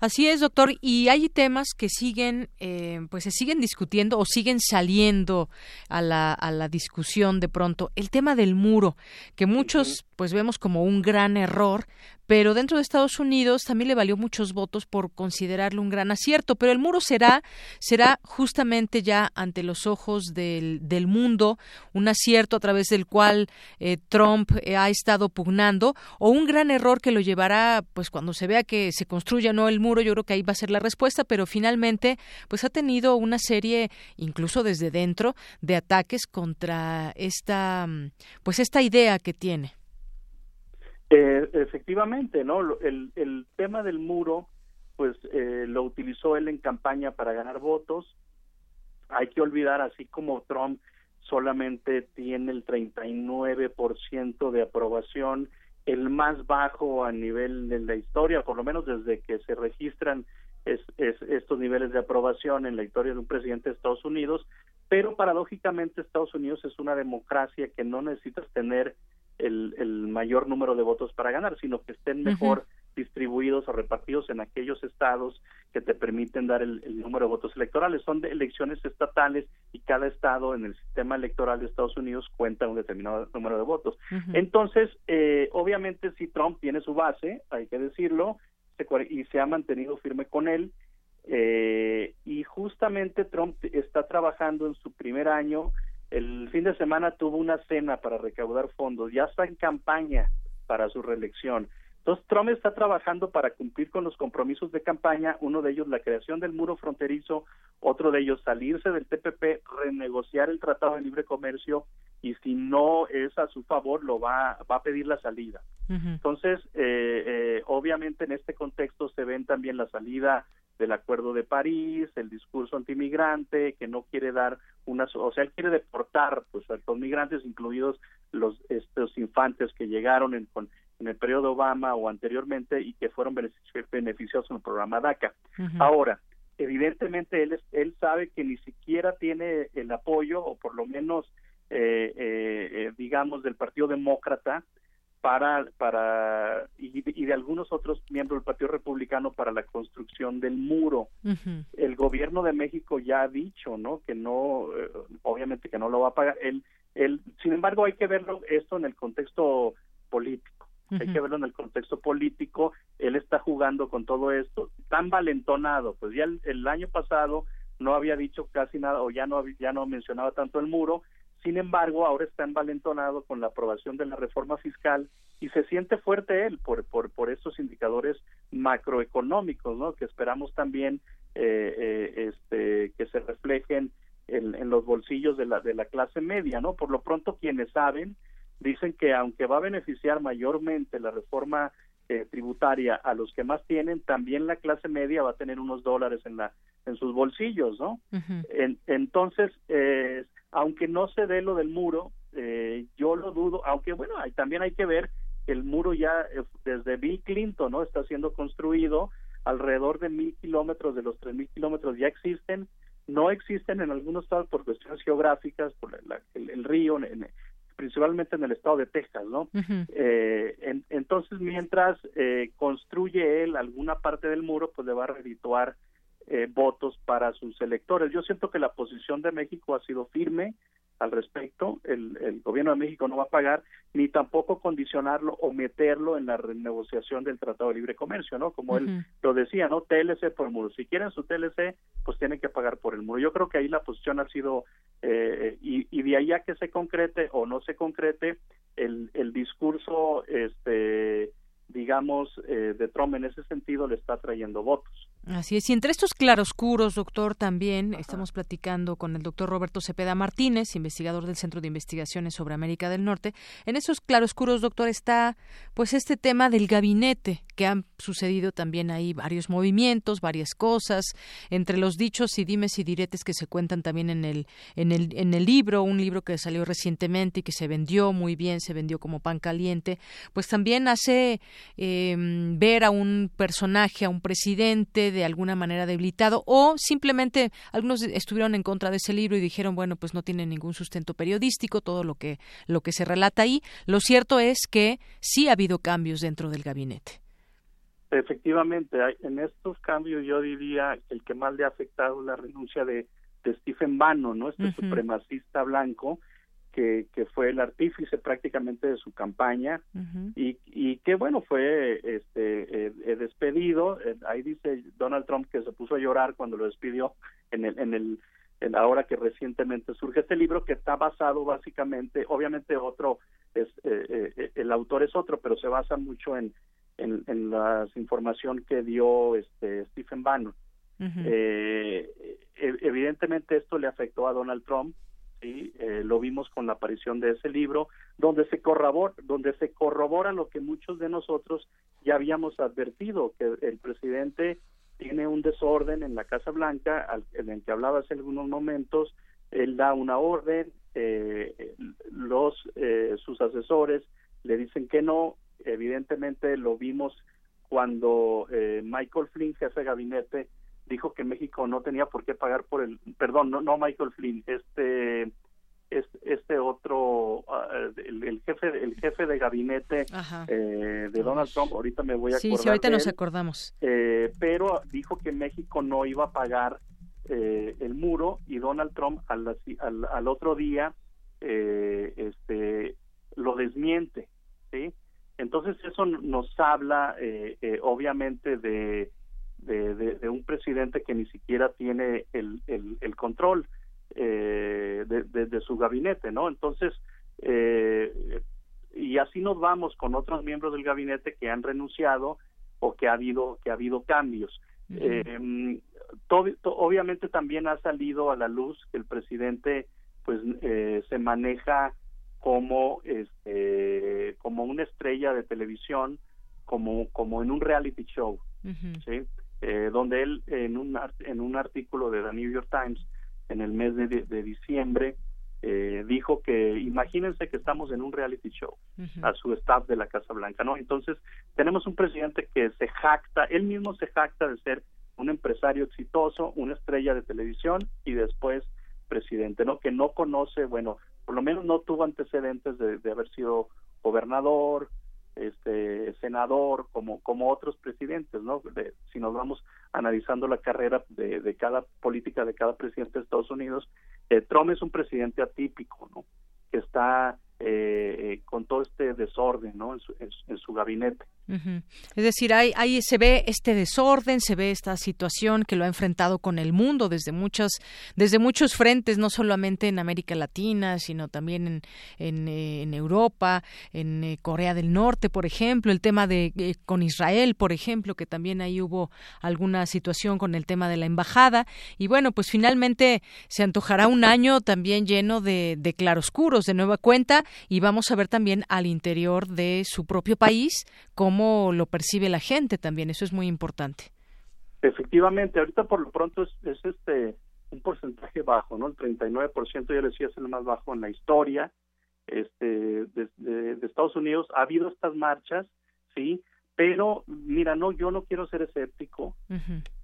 Así es, doctor. Y hay temas que siguen, eh, pues se siguen discutiendo o siguen saliendo a la, a la discusión de pronto. El tema del muro, que muchos pues vemos como un gran error, pero dentro de Estados Unidos también le valió muchos votos por considerarlo un gran acierto. Pero el muro será, será justamente ya ante los ojos del, del mundo un acierto a través del cual eh, Trump eh, ha estado pugnando, o un gran error que lo llevará, pues cuando se vea que se construya no el muro, yo creo que ahí va a ser la respuesta, pero finalmente, pues ha tenido una serie, incluso desde dentro, de ataques contra esta, pues esta idea que tiene. Eh, efectivamente, ¿no? El, el tema del muro, pues eh, lo utilizó él en campaña para ganar votos. Hay que olvidar, así como Trump solamente tiene el 39% de aprobación, el más bajo a nivel de la historia, por lo menos desde que se registran es, estos niveles de aprobación en la historia de un presidente de Estados Unidos, pero paradójicamente Estados Unidos es una democracia que no necesitas tener el, el mayor número de votos para ganar, sino que estén mejor distribuidos o repartidos en aquellos estados que te permiten dar el, número de votos electorales. Son de elecciones estatales y cada estado en el sistema electoral de Estados Unidos cuenta un determinado número de votos. Entonces, eh, obviamente, si Trump tiene su base, hay que decirlo, y se ha mantenido firme con él, eh, y justamente Trump está trabajando en su primer año el fin de semana tuvo una cena para recaudar fondos, ya está en campaña para su reelección. Entonces, Trump está trabajando para cumplir con los compromisos de campaña, uno de ellos la creación del muro fronterizo, otro de ellos salirse del TPP, renegociar el Tratado de Libre Comercio y si no es a su favor, lo va, va a pedir la salida. Entonces, eh, eh, obviamente en este contexto se ven también la salida del Acuerdo de París, el discurso antimigrante, que no quiere dar una, o sea, él quiere deportar pues a los migrantes, incluidos los estos infantes que llegaron en, en el periodo Obama o anteriormente y que fueron beneficiosos en el programa DACA. Ahora, evidentemente él él sabe que ni siquiera tiene el apoyo o por lo menos eh, eh, eh digamos del Partido Demócrata para, para y, de algunos otros miembros del Partido Republicano para la construcción del muro. El gobierno de México ya ha dicho, ¿no? Que no, eh, obviamente que no lo va a pagar. Él, él, sin embargo, hay que verlo esto en el contexto político. Hay que verlo en el contexto político. Él está jugando con todo esto tan valentonado. Pues ya el, el año pasado no había dicho casi nada o ya no ya no mencionaba tanto el muro sin embargo, ahora está envalentonado con la aprobación de la reforma fiscal y se siente fuerte él por, por, por estos indicadores macroeconómicos, ¿no? Que esperamos también eh, eh, este, que se reflejen en, en, los bolsillos de la, de la clase media, ¿no? Por lo pronto, quienes saben dicen que aunque va a beneficiar mayormente la reforma eh, tributaria a los que más tienen, también la clase media va a tener unos dólares en la en sus bolsillos, ¿no? entonces, eh, aunque no se dé lo del muro, eh, yo lo dudo, aunque bueno, hay, también hay que ver que el muro ya desde Bill Clinton, ¿no? Está siendo construido alrededor de mil kilómetros de los tres mil kilómetros ya existen, no existen en algunos estados por cuestiones geográficas, por el, río, en, principalmente en el estado de Texas, ¿no? eh, entonces, mientras eh, construye él alguna parte del muro, pues le va a redituar eh, votos para sus electores. Yo siento que la posición de México ha sido firme, al respecto. El, el, gobierno de México no va a pagar ni tampoco condicionarlo o meterlo en la renegociación del Tratado de Libre Comercio, ¿no? Como él lo decía, ¿no? TLC por muro. Si quieren su TLC, pues tienen que pagar por el muro. Yo creo que ahí la posición ha sido, eh, y, y de ahí a que se concrete o no se concrete, el, el discurso, este digamos, eh, de Trump en ese sentido le está trayendo votos. Así es. Y entre estos claroscuros, doctor, también estamos platicando con el doctor Roberto Cepeda Martínez, investigador del Centro de Investigaciones sobre América del Norte. En esos claroscuros, doctor, está pues este tema del gabinete que han sucedido también ahí varios movimientos, varias cosas, entre los dichos y dimes y diretes que se cuentan también en el, en el, en el libro, un libro que salió recientemente y que se vendió muy bien, se vendió como pan caliente, pues también hace em, ver a un personaje, a un presidente de alguna manera debilitado o simplemente algunos estuvieron en contra de ese libro y dijeron, bueno, pues no tiene ningún sustento periodístico todo lo que lo que se relata ahí. Lo cierto es que sí ha habido cambios dentro del gabinete. Efectivamente, en estos cambios yo diría que el que más le ha afectado es la renuncia de, Stephen Bannon, ¿no? Este supremacista blanco que, que fue el artífice prácticamente de su campaña y, y que bueno fue este eh, despedido. Eh, ahí dice Donald Trump que se puso a llorar cuando lo despidió en el en el en ahora que recientemente surge este libro que está basado básicamente, obviamente otro es eh, el autor es otro, pero se basa mucho en en, en la información que dio este Stephen Bannon. eh, e, evidentemente esto le afectó a Donald Trump, sí, eh, lo vimos con la aparición de ese libro, donde se corrobora, donde se corrobora lo que muchos de nosotros ya habíamos advertido, que el presidente tiene un desorden en la Casa Blanca, en el que hablaba hace algunos momentos, él da una orden, eh, los eh, sus asesores le dicen que no, evidentemente lo vimos cuando eh, Michael Flynn, jefe de gabinete, dijo que México no tenía por qué pagar por el, perdón, no, no Michael Flynn, este este otro ah, el, jefe el jefe de gabinete eh, de Donald Trump ahorita me voy a sí, sí ahorita nos acordamos. eh, pero dijo que México no iba a pagar eh, el muro y Donald Trump al, al, al otro día eh, este lo desmiente sí entonces eso nos habla eh, eh, de, de, un presidente que ni siquiera tiene el, el, control eh, de, su gabinete, ¿no? Entonces, y así nos vamos con otros miembros del gabinete que han renunciado o que ha habido que ha habido cambios. obviamente también ha salido a la luz que el presidente pues se maneja como este como una estrella de televisión como como en un reality show ¿sí? Eh, donde él en un en un artículo de The New York Times en el mes de, de, diciembre eh, dijo que imagínense que estamos en un reality show a su staff de la Casa Blanca no entonces tenemos un presidente que se jacta él mismo se jacta de ser un empresario exitoso una estrella de televisión y después presidente no que no conoce bueno por lo menos no tuvo antecedentes de, haber sido gobernador, este senador como como otros presidentes no si nos vamos analizando la carrera de, cada política de cada presidente de Estados Unidos eh, Trump es un presidente atípico no que está eh, con todo este desorden ¿no? en, su, en, su gabinete. Es decir, ahí, se ve este desorden, se ve esta situación que lo ha enfrentado con el mundo desde muchas, desde muchos frentes, no solamente en América Latina, sino también en, en, eh, Europa, en eh, Corea del Norte, por ejemplo, el tema de con Israel, por ejemplo, que también ahí hubo alguna situación con el tema de la embajada. Y bueno, pues finalmente se antojará un año también lleno de, de claroscuros, de nueva cuenta, y vamos a ver también al interior de su propio país cómo lo percibe la gente también. Eso es muy importante. Efectivamente, ahorita por lo pronto es, este un porcentaje bajo, ¿no? El 39% ya decía es el más bajo en la historia este de, Estados Unidos. Ha habido estas marchas, sí, pero mira, no, yo no quiero ser escéptico,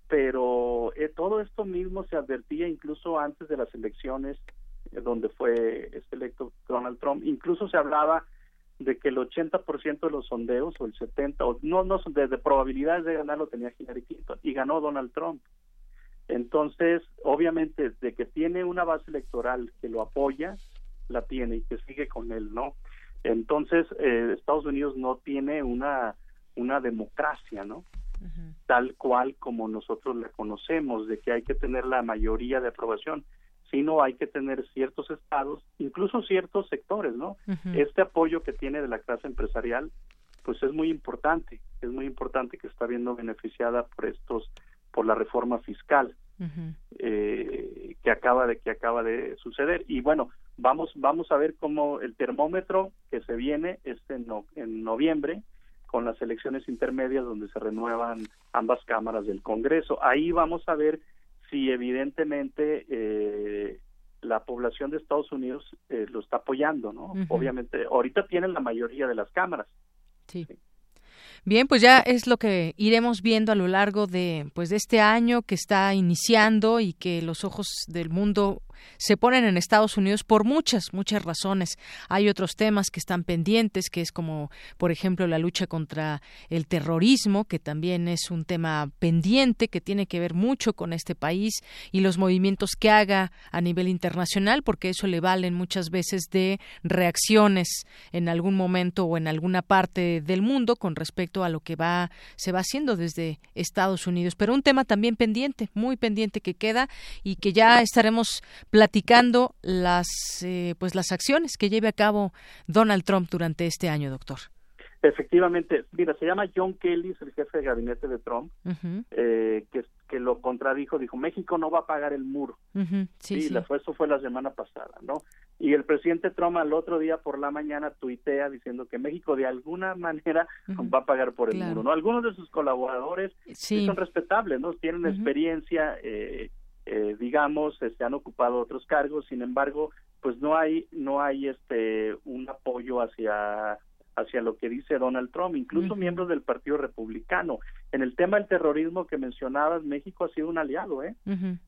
pero eh, todo esto mismo se advertía incluso antes de las elecciones donde fue este electo Donald Trump. Incluso se hablaba de que el 80% de los sondeos o el 70 o no no de, probabilidades de ganar lo tenía Hillary Clinton y ganó Donald Trump. Entonces, obviamente de que tiene una base electoral que lo apoya, la tiene y que sigue con él, ¿no? Entonces, eh, Estados Unidos no tiene una una democracia, ¿no? Tal cual como nosotros la conocemos, de que hay que tener la mayoría de aprobación sino hay que tener ciertos estados, incluso ciertos sectores, ¿no? Este apoyo que tiene de la clase empresarial, pues es muy importante, es muy importante que está viendo beneficiada por estos, por la reforma fiscal eh, que acaba de que acaba de suceder y bueno, vamos vamos a ver cómo el termómetro que se viene este en, en noviembre con las elecciones intermedias donde se renuevan ambas cámaras del Congreso. Ahí vamos a ver si evidentemente eh, la población de Estados Unidos eh, lo está apoyando, ¿no? Obviamente, ahorita tienen la mayoría de las cámaras. Sí. Bien, pues ya es lo que iremos viendo a lo largo de pues de este año que está iniciando y que los ojos del mundo se ponen en Estados Unidos por muchas, muchas razones. Hay otros temas que están pendientes, que es como, por ejemplo, la lucha contra el terrorismo, que también es un tema pendiente, que tiene que ver mucho con este país y los movimientos que haga a nivel internacional, porque eso le valen muchas veces de reacciones en algún momento o en alguna parte del mundo con respecto a lo que va, se va haciendo desde Estados Unidos. Pero un tema también pendiente, muy pendiente que queda y que ya estaremos platicando las eh, pues las acciones que lleve a cabo Donald Trump durante este año, doctor. Efectivamente, mira, se llama John Kelly, el jefe de gabinete de Trump, eh, que, que lo contradijo, dijo, México no va a pagar el muro. Sí, sí. eso fue la semana pasada, ¿no? Y el presidente Trump al otro día por la mañana tuitea diciendo que México de alguna manera va a pagar por el muro, ¿no? Algunos de sus colaboradores son respetables, ¿no? Tienen experiencia, eh, eh, digamos, se este, han ocupado otros cargos, sin embargo, pues no hay no hay este un apoyo hacia hacia lo que dice Donald Trump, incluso miembros del Partido Republicano. En el tema del terrorismo que mencionabas, México ha sido un aliado, ¿eh?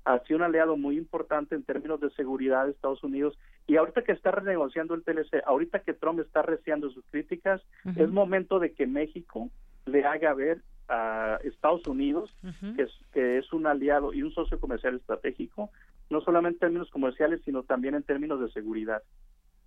Ha sido un aliado muy importante en términos de seguridad de Estados Unidos y ahorita que está renegociando el TLC, ahorita que Trump está reciando sus críticas, es momento de que México le haga ver a Estados Unidos, que, es, que es un aliado y un socio comercial estratégico, no solamente en términos comerciales, sino también en términos de seguridad.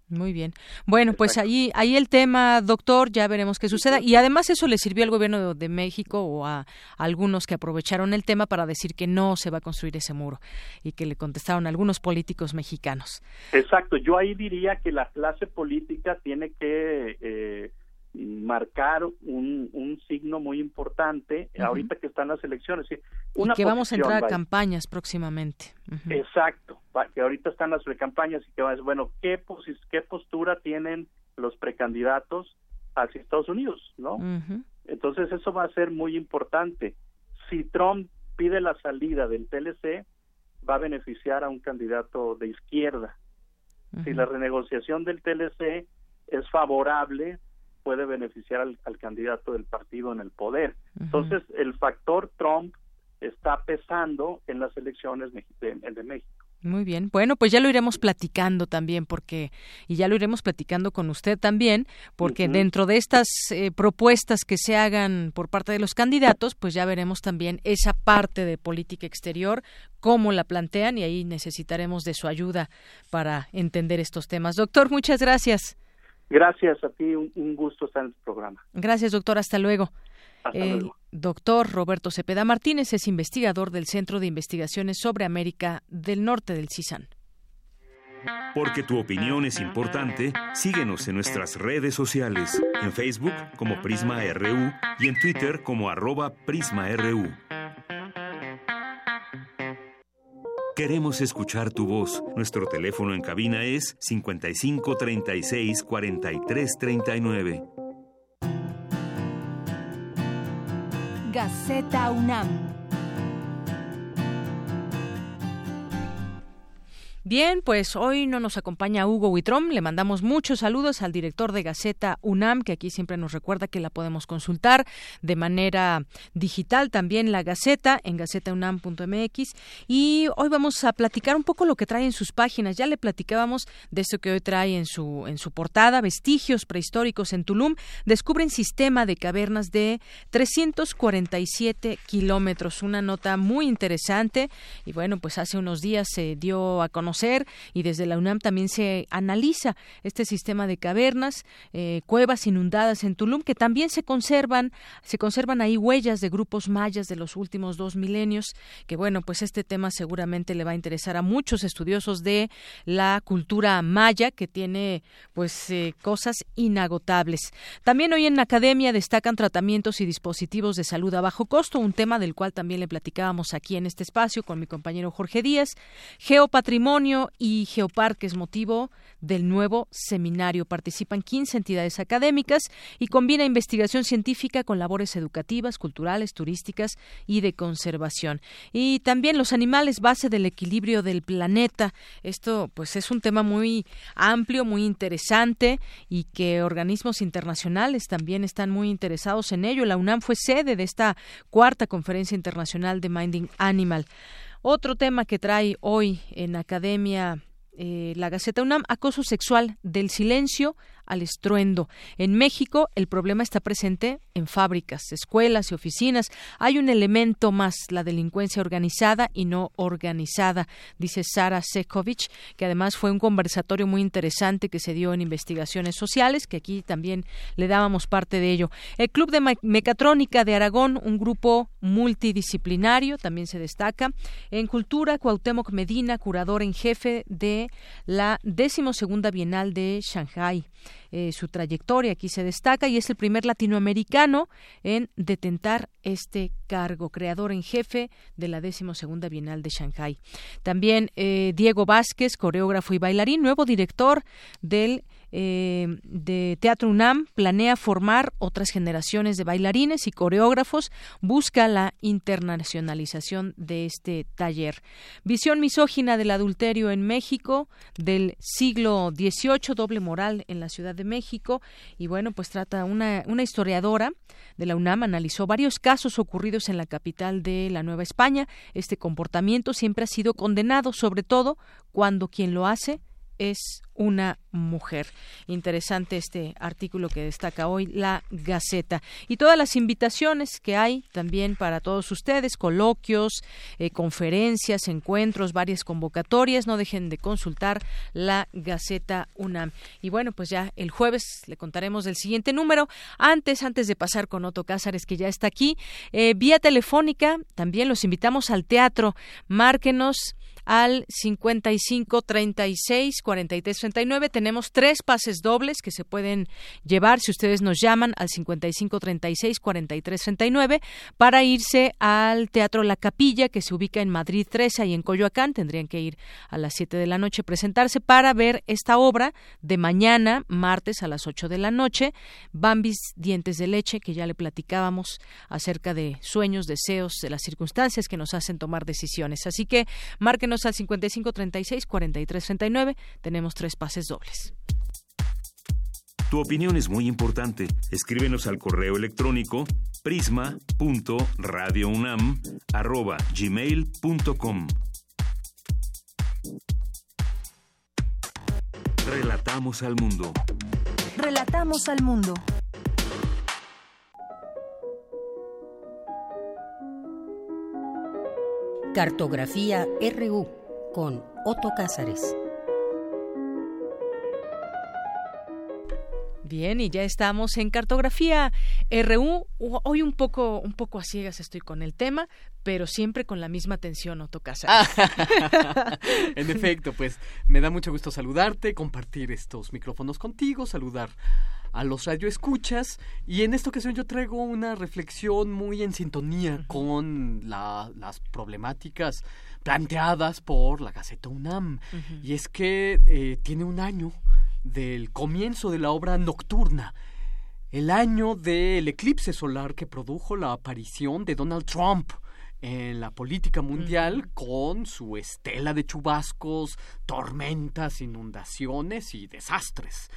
Muy bien. Bueno, pues ahí, ahí el tema, doctor, ya veremos qué suceda. Y además eso le sirvió al gobierno de México o a, algunos que aprovecharon el tema para decir que no se va a construir ese muro y que le contestaron algunos políticos mexicanos. Exacto. Yo ahí diría que la clase política tiene que eh, marcar un, un signo muy importante ahorita que están las elecciones. Una y que vamos a entrar a campañas próximamente. Exacto, que ahorita están las campañas y que va bueno, ¿qué, ¿qué postura tienen los precandidatos hacia Estados Unidos? no Entonces eso va a ser muy importante. Si Trump pide la salida del TLC, va a beneficiar a un candidato de izquierda. Si la renegociación del TLC es favorable, puede beneficiar al, candidato del partido en el poder. Entonces, el factor Trump está pesando en las elecciones de, México. Muy bien. Bueno, pues ya lo iremos platicando también, porque, y ya lo iremos platicando con usted también, porque dentro de estas eh, propuestas que se hagan por parte de los candidatos, pues ya veremos también esa parte de política exterior, cómo la plantean, y ahí necesitaremos de su ayuda para entender estos temas. Doctor, muchas gracias. Gracias a ti, un, gusto estar en el programa. Gracias, doctor. Hasta luego. Hasta luego. Doctor Roberto Cepeda Martínez es investigador del Centro de Investigaciones sobre América del Norte del CISAN. Porque tu opinión es importante, síguenos en nuestras redes sociales, en Facebook como Prisma RU y en Twitter como arroba PrismaRU. Queremos escuchar tu voz. Nuestro teléfono en cabina es 55 36 43 39. Gaceta UNAM Bien, pues hoy no nos acompaña Hugo Huitrón. Le mandamos muchos saludos al director de Gaceta UNAM, que aquí siempre nos recuerda que la podemos consultar de manera digital también la Gaceta en gacetaunam.mx. Y hoy vamos a platicar un poco lo que trae en sus páginas. Ya le platicábamos de esto que hoy trae en su, en su portada, vestigios prehistóricos en Tulum. Descubren sistema de cavernas de 347 kilómetros. Una nota muy interesante. Y bueno, pues hace unos días se dio a conocer y desde la UNAM también se analiza este sistema de cavernas, eh, cuevas inundadas en Tulum que también se conservan, se conservan ahí huellas de grupos mayas de los últimos dos milenios, que bueno, pues este tema seguramente le va a interesar a muchos estudiosos de la cultura maya que tiene pues eh, cosas inagotables. También hoy en la academia destacan tratamientos y dispositivos de salud a bajo costo, un tema del cual también le platicábamos aquí en este espacio con mi compañero Jorge Díaz, geopatrimonio Patrimonio y Geoparques motivo del nuevo seminario. Participan 15 entidades académicas y combina investigación científica con labores educativas, culturales, turísticas y de conservación. Y también los animales base del equilibrio del planeta. Esto pues es un tema muy amplio, muy interesante y que organismos internacionales también están muy interesados en ello. La UNAM fue sede de esta cuarta conferencia internacional de Minding Animal. Otro tema que trae hoy en Academia eh, la Gaceta UNAM, acoso sexual del silencio al estruendo. En México el problema está presente en fábricas, escuelas y oficinas. Hay un elemento más, la delincuencia organizada y no organizada, dice Sara Sekovic, que además fue un conversatorio muy interesante que se dio en investigaciones sociales, que aquí también le dábamos parte de ello. El Club de Mecatrónica de Aragón, un grupo multidisciplinario, también se destaca. En Cultura, Cuauhtémoc Medina, curador en jefe de la decimosegunda Bienal de Shanghai. Eh, su trayectoria aquí se destaca y es el primer latinoamericano en detentar este cargo, creador en jefe de la decimosegunda Bienal de Shanghai. También eh, Diego Vázquez, coreógrafo y bailarín, nuevo director del eh, de Teatro UNAM planea formar otras generaciones de bailarines y coreógrafos, busca la internacionalización de este taller. Visión misógina del adulterio en México del siglo XVIII, doble moral en la Ciudad de México, y bueno, pues trata una, una historiadora de la UNAM analizó varios casos ocurridos en la capital de la Nueva España. Este comportamiento siempre ha sido condenado, sobre todo cuando quien lo hace es una mujer. Interesante este artículo que destaca hoy la Gaceta. Y todas las invitaciones que hay también para todos ustedes, coloquios, eh, conferencias, encuentros, varias convocatorias. No dejen de consultar la Gaceta UNAM. Y bueno, pues ya el jueves le contaremos del siguiente número. Antes, antes de pasar con Otto Cázares, que ya está aquí, eh, vía telefónica, también los invitamos al teatro. Márquenos al 55 36 43 39. Tenemos tres pases dobles que se pueden llevar si ustedes nos llaman al 55 36 43 39 para irse al Teatro La Capilla que se ubica en Madrid 13 y en Coyoacán. Tendrían que ir a las 7 de la noche presentarse para ver esta obra de mañana, martes a las 8 de la noche, Bambis Dientes de Leche, que ya le platicábamos acerca de sueños, deseos, de las circunstancias que nos hacen tomar decisiones. Así que márquenos al 55 36 43 39. Tenemos tres pases dobles. Tu opinión es muy importante. Escríbenos al correo electrónico prisma.radiounam@gmail.com. Relatamos al mundo. Relatamos al mundo. Cartografía RU con Otto Cázares. Bien, y ya estamos en cartografía RU. Hoy un poco, un poco a ciegas estoy con el tema, pero siempre con la misma atención, Otto Cázares. en efecto, pues me da mucho gusto saludarte, compartir estos micrófonos contigo, saludar a los radioescuchas y en esta ocasión yo traigo una reflexión muy en sintonía con las problemáticas planteadas por la Gaceta UNAM. Y es que eh, tiene un año del comienzo de la obra nocturna el año del eclipse solar que produjo la aparición de Donald Trump en la política mundial con su estela de chubascos, tormentas, inundaciones y desastres.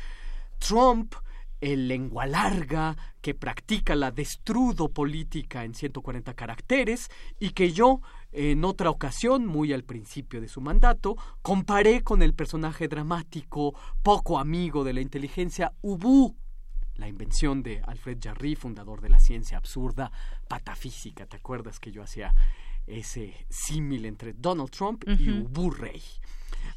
Trump el lengua larga, que practica la destrudo política en 140 caracteres y que yo, en otra ocasión, muy al principio de su mandato, comparé con el personaje dramático, poco amigo de la inteligencia, Ubu, la invención de Alfred Jarry, fundador de la ciencia absurda patafísica. ¿Te acuerdas que yo hacía ese símil entre Donald Trump y Ubu Rey?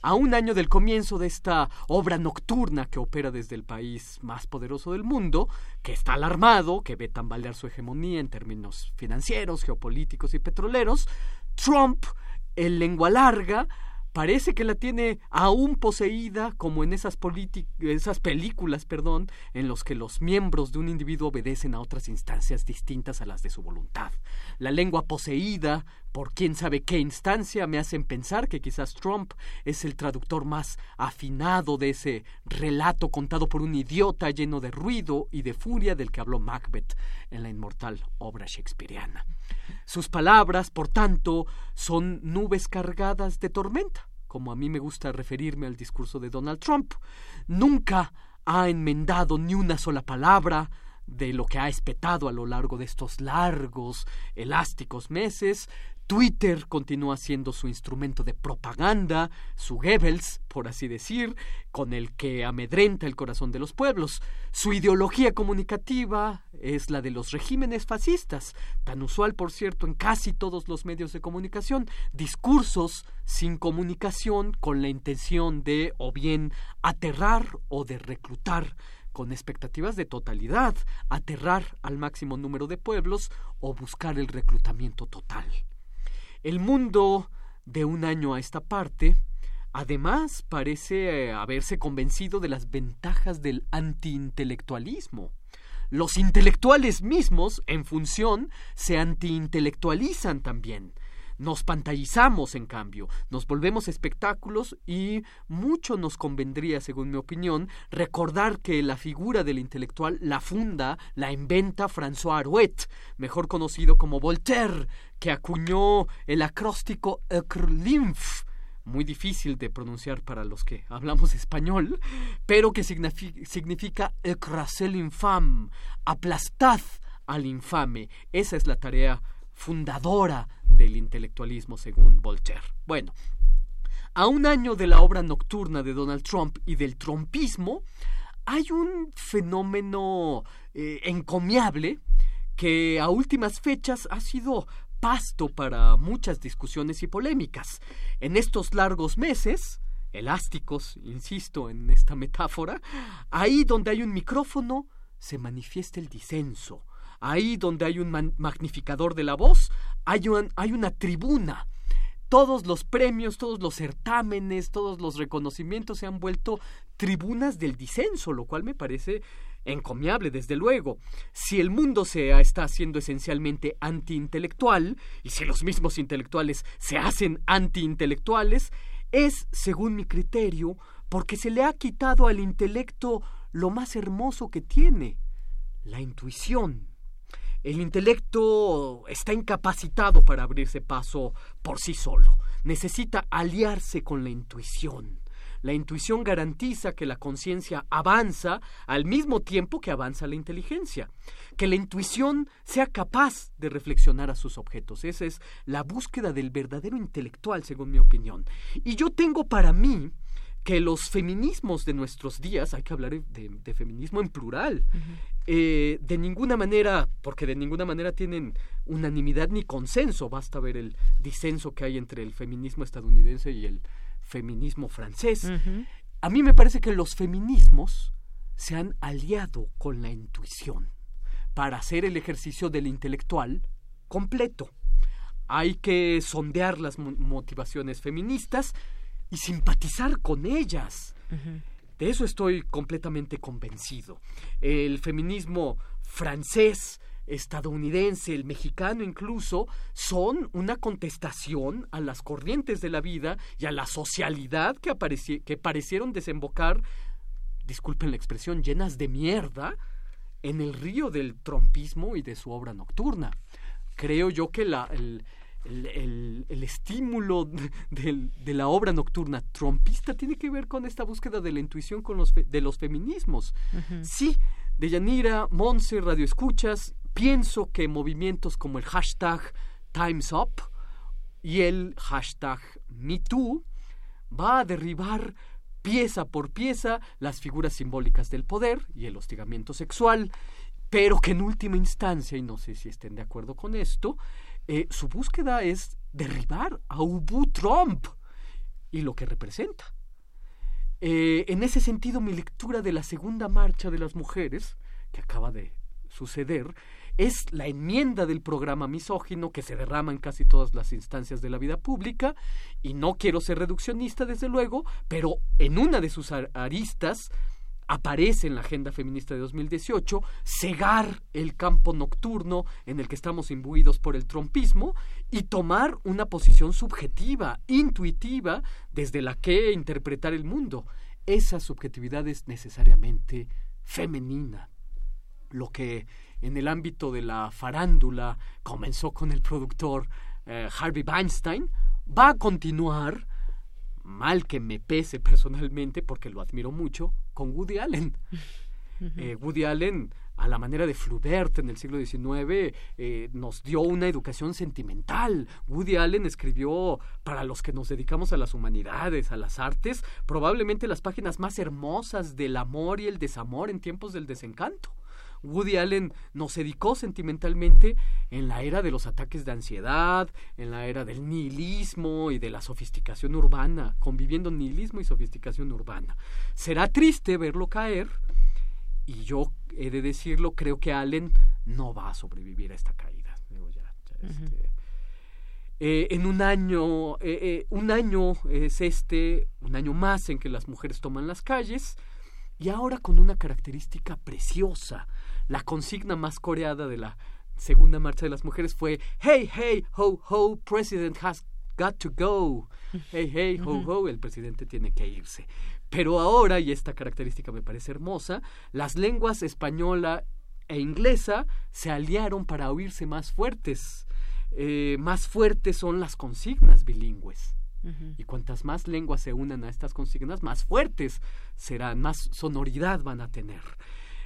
A un año del comienzo de esta obra nocturna que opera desde el país más poderoso del mundo, que está alarmado, que ve tambalear su hegemonía en términos financieros, geopolíticos y petroleros, Trump, el lengua larga, parece que la tiene aún poseída como en esas, esas películas perdón, en los que los miembros de un individuo obedecen a otras instancias distintas a las de su voluntad. La lengua poseída por quién sabe qué instancia me hacen pensar que quizás Trump es el traductor más afinado de ese relato contado por un idiota lleno de ruido y de furia del que habló Macbeth en la inmortal obra shakespeariana. Sus palabras, por tanto, son nubes cargadas de tormenta, como a mí me gusta referirme al discurso de Donald Trump. Nunca ha enmendado ni una sola palabra de lo que ha espetado a lo largo de estos largos, elásticos meses, Twitter continúa siendo su instrumento de propaganda, su Goebbels, por así decir, con el que amedrenta el corazón de los pueblos. Su ideología comunicativa es la de los regímenes fascistas, tan usual, por cierto, en casi todos los medios de comunicación, discursos sin comunicación con la intención de o bien aterrar o de reclutar con expectativas de totalidad, aterrar al máximo número de pueblos o buscar el reclutamiento total. El mundo de un año a esta parte, además, parece eh, haberse convencido de las ventajas del antiintelectualismo. Los intelectuales mismos, en función, se antiintelectualizan también. Nos pantallizamos, en cambio, nos volvemos espectáculos y mucho nos convendría, según mi opinión, recordar que la figura del intelectual la funda, la inventa François Arouet, mejor conocido como Voltaire, que acuñó el acróstico Ekrlymph, muy difícil de pronunciar para los que hablamos español, pero que significa écrasez l'infâme, aplastad al infame. Esa es la tarea fundadora del intelectualismo según Voltaire. Bueno, a un año de la obra nocturna de Donald Trump y del trumpismo, hay un fenómeno eh, encomiable que a últimas fechas ha sido pasto para muchas discusiones y polémicas. En estos largos meses, elásticos, insisto en esta metáfora, ahí donde hay un micrófono se manifiesta el disenso, Ahí donde hay un magnificador de la voz, hay, una tribuna. Todos los premios, todos los certámenes, todos los reconocimientos se han vuelto tribunas del disenso, lo cual me parece encomiable, desde luego. Si el mundo se está haciendo esencialmente antiintelectual, y si los mismos intelectuales se hacen antiintelectuales, es, según mi criterio, porque se le ha quitado al intelecto lo más hermoso que tiene, la intuición. El intelecto está incapacitado para abrirse paso por sí solo. Necesita aliarse con la intuición. La intuición garantiza que la conciencia avanza al mismo tiempo que avanza la inteligencia, que la intuición sea capaz de reflexionar a sus objetos. Esa es la búsqueda del verdadero intelectual, según mi opinión. Y yo tengo para mí que los feminismos de nuestros días, hay que hablar de, feminismo en plural, eh, de ninguna manera, porque de ninguna manera tienen unanimidad ni consenso, basta ver el disenso que hay entre el feminismo estadounidense y el feminismo francés. A mí me parece que los feminismos se han aliado con la intuición para hacer el ejercicio del intelectual completo. Hay que sondear las motivaciones feministas y simpatizar con ellas. De eso estoy completamente convencido. El feminismo francés, estadounidense, el mexicano incluso, son una contestación a las corrientes de la vida y a la socialidad que, que parecieron desembocar, disculpen la expresión, llenas de mierda en el río del trompismo y de su obra nocturna. Creo yo que la, el, el, estímulo de, la obra nocturna trompista tiene que ver con esta búsqueda de la intuición con los de los feminismos. Sí, de Yanira, Monse, Radio Escuchas, pienso que movimientos como el hashtag Time's Up y el hashtag MeToo va a derribar pieza por pieza las figuras simbólicas del poder y el hostigamiento sexual, pero que en última instancia, y no sé si estén de acuerdo con esto, eh, su búsqueda es derribar a Ubu Trump y lo que representa. Eh, en ese sentido, mi lectura de la segunda marcha de las mujeres, que acaba de suceder, es la enmienda del programa misógino que se derrama en casi todas las instancias de la vida pública y no quiero ser reduccionista desde luego, pero en una de sus aristas aparece en la Agenda Feminista de 2018 cegar el campo nocturno en el que estamos imbuidos por el trompismo y tomar una posición subjetiva, intuitiva, desde la que interpretar el mundo. Esa subjetividad es necesariamente femenina. Lo que en el ámbito de la farándula comenzó con el productor eh, Harvey Weinstein, va a continuar mal que me pese personalmente, porque lo admiro mucho, con Woody Allen. Eh, Woody Allen, a la manera de Flaubert en el siglo XIX, eh, nos dio una educación sentimental. Woody Allen escribió, para los que nos dedicamos a las humanidades, a las artes, probablemente las páginas más hermosas del amor y el desamor en tiempos del desencanto. Woody Allen nos dedicó sentimentalmente en la era de los ataques de ansiedad, en la era del nihilismo y de la sofisticación urbana, conviviendo nihilismo y sofisticación urbana. Será triste verlo caer y yo he de decirlo, creo que Allen no va a sobrevivir a esta caída. Este, eh, en un año, eh, eh, un año es este, un año más en que las mujeres toman las calles y ahora con una característica preciosa la consigna más coreada de la segunda marcha de las mujeres fue Hey, hey, ho, ho, president has got to go. Hey, hey, ho, ho, el presidente tiene que irse. Pero ahora, y esta característica me parece hermosa, las lenguas española e inglesa se aliaron para oírse más fuertes. Eh, más fuertes son las consignas bilingües. Y cuantas más lenguas se unan a estas consignas, más fuertes serán, más sonoridad van a tener.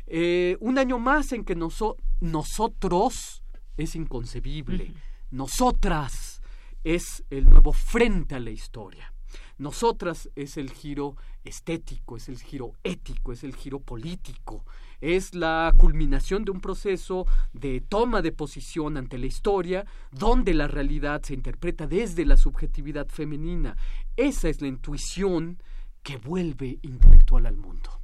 Eh, un año más en que nosotros es inconcebible. Nosotras es el nuevo frente a la historia. Nosotras es el giro estético, es el giro ético, es el giro político, es la culminación de un proceso de toma de posición ante la historia, donde la realidad se interpreta desde la subjetividad femenina. Esa es la intuición que vuelve intelectual al mundo.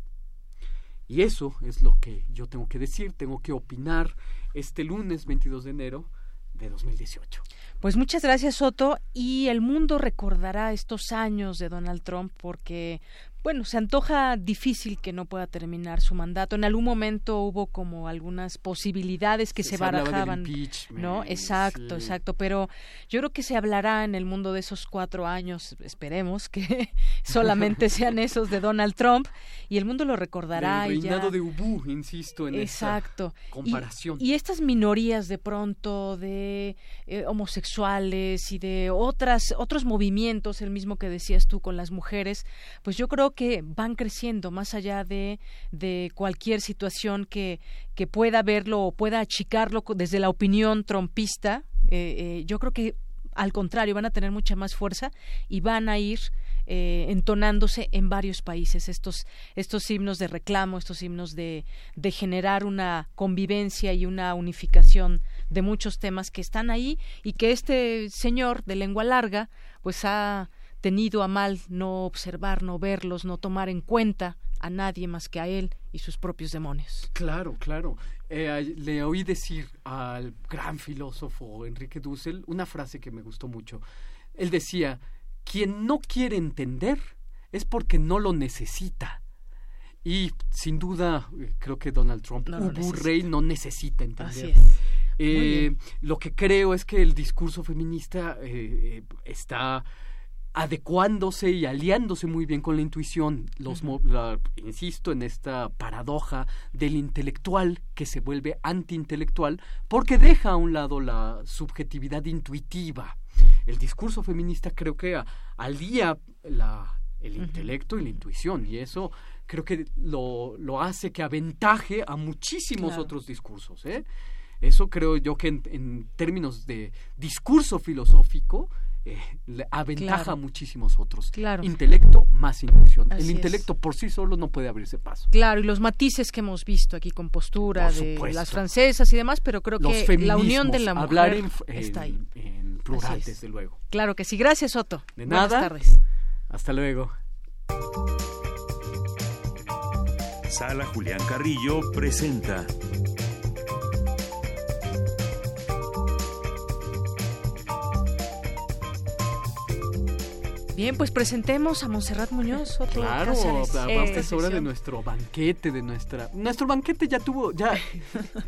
Y eso es lo que yo tengo que decir, tengo que opinar este lunes 22 de enero de 2018. Pues muchas gracias Soto y el mundo recordará estos años de Donald Trump porque bueno, se antoja difícil que no pueda terminar su mandato. En algún momento hubo como algunas posibilidades que se, barajaban, ¿no? Exacto, exacto. Pero yo creo que se hablará en el mundo de esos cuatro años, esperemos que solamente sean esos de Donald Trump y el mundo lo recordará. El reinado de Ubu, insisto en exacto. comparación. Y, estas minorías de pronto de eh, homosexuales y de otras otros movimientos, el mismo que decías tú con las mujeres, pues yo creo que van creciendo más allá de, de cualquier situación que, que pueda verlo o pueda achicarlo desde la opinión trompista. Eh, eh, yo creo que al contrario van a tener mucha más fuerza y van a ir eh, entonándose en varios países estos estos himnos de reclamo estos himnos de, de generar una convivencia y una unificación de muchos temas que están ahí y que este señor de lengua larga pues ha tenido a mal no observar, no verlos, no tomar en cuenta a nadie más que a él y sus propios demonios. Claro, claro. Eh, le oí decir al gran filósofo Enrique Dussel una frase que me gustó mucho. Él decía, quien no quiere entender es porque no lo necesita. Y sin duda, eh, creo que Donald Trump, no Rey, no necesita entender. Eh, lo que creo es que el discurso feminista está adecuándose y aliándose muy bien con la intuición. Los, insisto en esta paradoja del intelectual que se vuelve antiintelectual porque deja a un lado la subjetividad intuitiva. El discurso feminista creo que alía la, el intelecto y la intuición y eso creo que lo, lo hace que aventaje a muchísimos otros discursos. ¿eh? Eso creo yo que en términos de discurso filosófico eh, aventaja a muchísimos otros. Claro. Intelecto más intuición. el intelecto por sí solo no puede abrirse paso. Claro, y los matices que hemos visto aquí con postura de las francesas y demás, pero creo que la unión de la mujer hablar en, está ahí. En plural, desde luego. Claro que sí. Gracias, Otto. De nada. Buenas tardes. Hasta luego. Sala Julián Carrillo presenta Bien, pues presentemos a Monserrat Muñoz. claro, es hora de nuestro banquete, de nuestra... Nuestro banquete ya tuvo, ya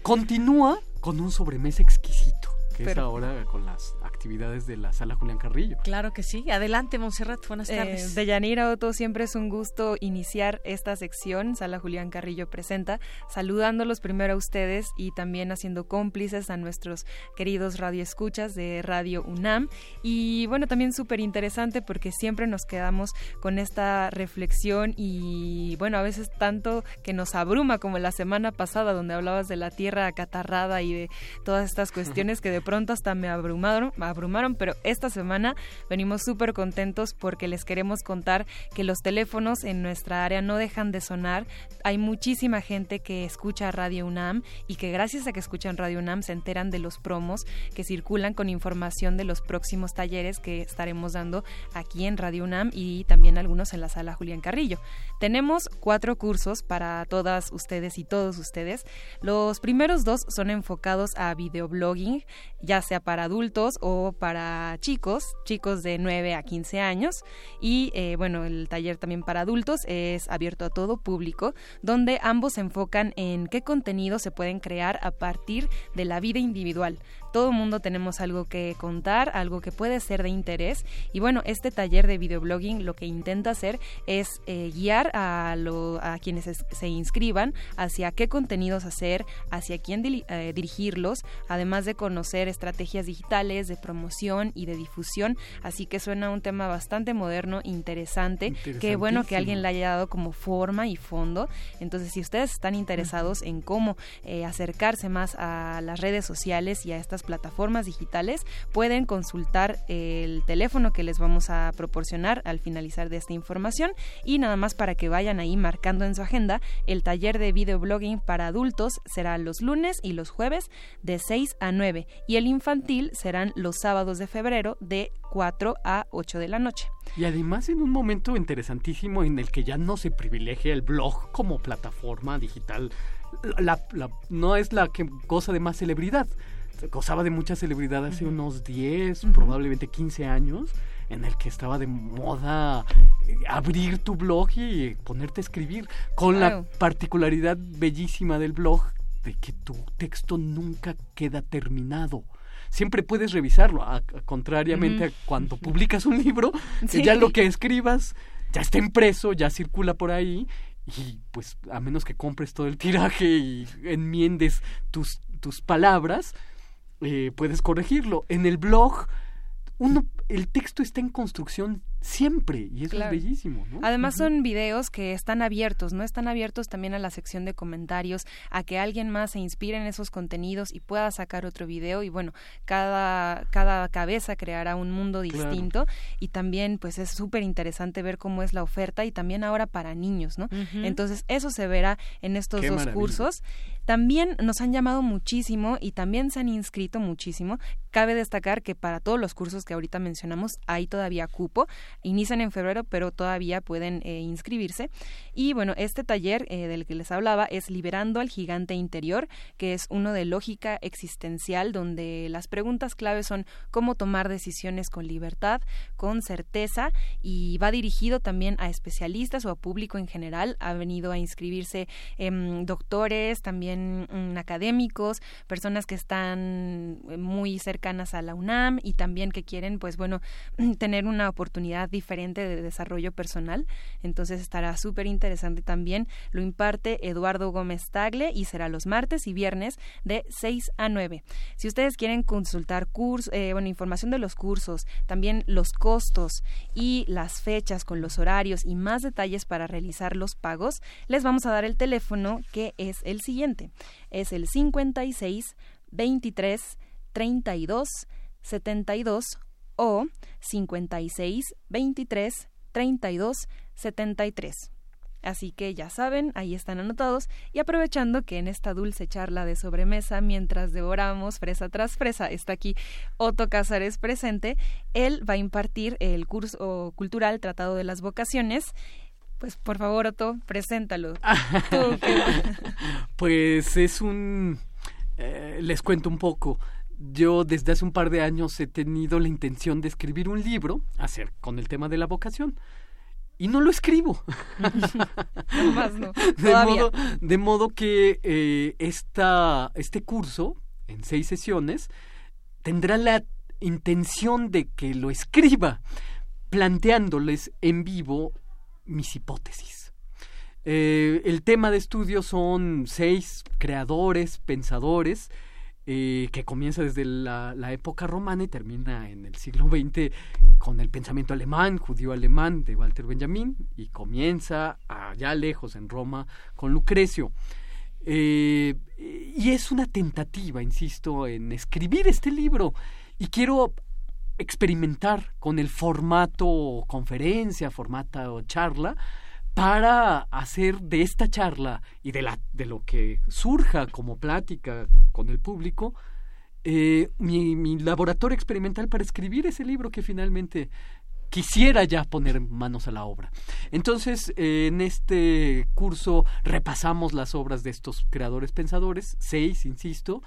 continúa con un sobremesa exquisito, que es ahora con las actividades de la sala Julián Carrillo. Claro que sí. Adelante, Monserrat. Buenas eh, tardes. de Yanira Otto, siempre es un gusto iniciar esta sección. Sala Julián Carrillo presenta, saludándolos primero a ustedes y también haciendo cómplices a nuestros queridos radioescuchas de Radio UNAM. Y bueno, también súper interesante porque siempre nos quedamos con esta reflexión y bueno, a veces tanto que nos abruma como la semana pasada donde hablabas de la tierra acatarrada y de todas estas cuestiones que de pronto hasta me abrumaron, abrumaron, pero esta semana venimos súper contentos porque les queremos contar que los teléfonos en nuestra área no dejan de sonar. Hay muchísima gente que escucha Radio UNAM y que gracias a que escuchan Radio UNAM se enteran de los promos que circulan con información de los próximos talleres que estaremos dando aquí en Radio UNAM y también algunos en la sala Julián Carrillo. Tenemos cuatro cursos para todas ustedes y todos ustedes. Los primeros dos son enfocados a videoblogging, ya sea para adultos o para chicos, chicos de 9 a 15 años. Y eh, bueno, el taller también para adultos es abierto a todo público, donde ambos se enfocan en qué contenido se pueden crear a partir de la vida individual todo el mundo tenemos algo que contar, algo que puede ser de interés. Y bueno, este taller de videoblogging lo que intenta hacer es eh, guiar a, a quienes se inscriban hacia qué contenidos hacer, hacia quién eh, dirigirlos, además de conocer estrategias digitales de promoción y de difusión. Así que suena un tema bastante moderno, interesante. Qué bueno que alguien le haya dado como forma y fondo. Entonces, si ustedes están interesados en cómo eh, acercarse más a las redes sociales y a estas plataformas digitales, pueden consultar el teléfono que les vamos a proporcionar al finalizar de esta información y nada más para que vayan ahí marcando en su agenda, el taller de videoblogging para adultos será los lunes y los jueves de 6 a 9 y el infantil serán los sábados de febrero de 4 a 8 de la noche. Y además en un momento interesantísimo en el que ya no se privilegia el blog como plataforma digital, no es la que cosa de más celebridad, gozaba de mucha celebridad hace unos 10, probablemente 15 años, en el que estaba de moda eh, abrir tu blog y ponerte a escribir, con la particularidad bellísima del blog de que tu texto nunca queda terminado. Siempre puedes revisarlo, contrariamente a cuando publicas un libro, ya lo que escribas ya está impreso, ya circula por ahí y pues a menos que compres todo el tiraje y enmiendes tus, tus palabras, eh, puedes corregirlo. En el blog, uno, el texto está en construcción siempre y eso es bellísimo. Además son videos que están abiertos, no están abiertos también a la sección de comentarios, a que alguien más se inspire en esos contenidos y pueda sacar otro video y bueno, cada, cada cabeza creará un mundo distinto y también pues es súper interesante ver cómo es la oferta y también ahora para niños, ¿no? Entonces eso se verá en estos dos cursos. También nos han llamado muchísimo y también se han inscrito muchísimo. Cabe destacar que para todos los cursos que ahorita hay todavía cupo. Inician en febrero, pero todavía pueden eh, inscribirse. Y bueno, este taller eh, del que les hablaba es Liberando al Gigante Interior, que es uno de lógica existencial, donde las preguntas clave son cómo tomar decisiones con libertad, con certeza, y va dirigido también a especialistas o a público en general. Ha venido a inscribirse doctores, también Mm, académicos, personas que están eh, muy cercanas a la UNAM y también que quieren, pues bueno, tener una oportunidad diferente de desarrollo personal. Entonces estará súper interesante también. Lo imparte Eduardo Gómez Tagle y será los martes y viernes de 6 a 9. Si ustedes quieren consultar cursos, eh, bueno, información de los cursos, también los costos y las fechas con los horarios y más detalles para realizar los pagos, les vamos a dar el teléfono que es el siguiente. Es el 56 23 32 72 o 56 23 32 73. Así que ya saben, ahí están anotados y aprovechando que en esta dulce charla de sobremesa, mientras devoramos fresa tras fresa, está aquí Otto Cázares presente, él va a impartir el curso cultural Tratado de las Vocaciones pues por favor, Otto, preséntalo. pues es un... Eh, les cuento un poco. Yo desde hace un par de años he tenido la intención de escribir un libro, hacer con el tema de la vocación. Y no lo escribo. De, modo, que eh, esta, este curso, en seis sesiones, tendrá la intención de que lo escriba, planteándoles en vivo mis hipótesis. Eh, el tema de estudio son seis creadores, pensadores, eh, que comienza desde la, época romana y termina en el siglo XX con el pensamiento alemán, judío alemán de Walter Benjamin, y comienza allá lejos en Roma con Lucrecio. Eh, y es una tentativa, insisto, en escribir este libro. Y quiero experimentar con el formato conferencia, formato charla, para hacer de esta charla y de, de lo que surja como plática con el público, eh, mi, mi, laboratorio experimental para escribir ese libro que finalmente quisiera ya poner manos a la obra. Entonces, eh, en este curso repasamos las obras de estos creadores pensadores, seis, insisto,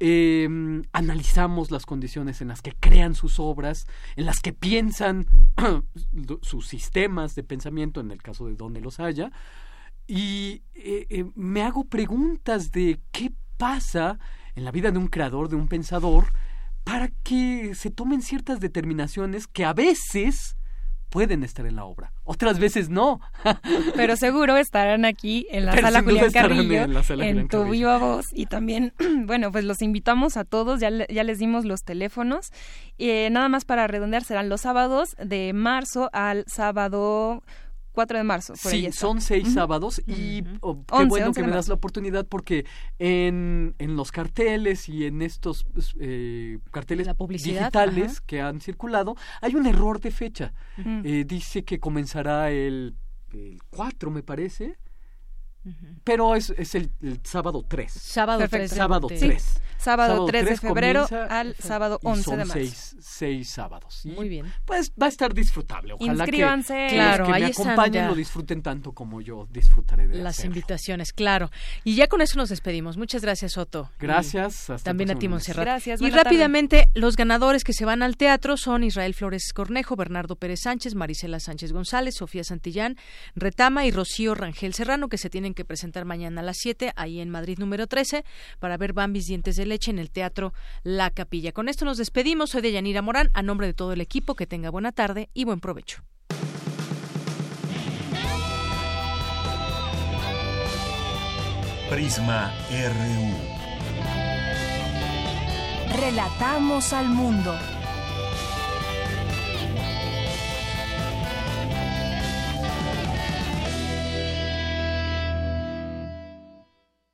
em, analizamos las condiciones en las que crean sus obras, en las que piensan sus sistemas de pensamiento, en el caso de donde los haya, y eh, eh, me hago preguntas de qué pasa en la vida de un creador, de un pensador, para que se tomen ciertas determinaciones que a veces pueden estar en la obra, otras veces no. Pero seguro estarán aquí en la sala Julián Carrillo, en, tu viva voz. Y también, bueno, pues los invitamos a todos, ya, ya les dimos los teléfonos, eh, nada más para redondear, serán los sábados de marzo al sábado 4 de marzo. sí, son seis sábados y oh, qué bueno que me das la oportunidad porque en, en los carteles y en estos pues, eh, carteles digitales que han circulado hay un error de fecha. Eh, dice que comenzará el, el 4, me parece pero es, es el, sábado 3. Sábado 3. Sábado 3. Sábado, 3 de febrero al sábado 11 de marzo. Seis, seis sábados. Muy bien. Pues va a estar disfrutable. Ojalá Inscríbanse. que, claro, que me acompañen lo disfruten tanto como yo disfrutaré de Las invitaciones, claro. Y ya con eso nos despedimos. Muchas gracias, Otto. Gracias. Hasta También a ti, Monserrat. Gracias. Y rápidamente, los ganadores que se van al teatro son Israel Flores Cornejo, Bernardo Pérez Sánchez, Marisela Sánchez González, Sofía Santillán, Retama y Rocío Rangel Serrano, que se tienen que presentar mañana a las 7 ahí en Madrid número 13 para ver Bambis Dientes de Leche en el Teatro La Capilla. Con esto nos despedimos. Soy de Yanira Morán. A nombre de todo el equipo, que tenga buena tarde y buen provecho. Prisma RU. Relatamos al mundo.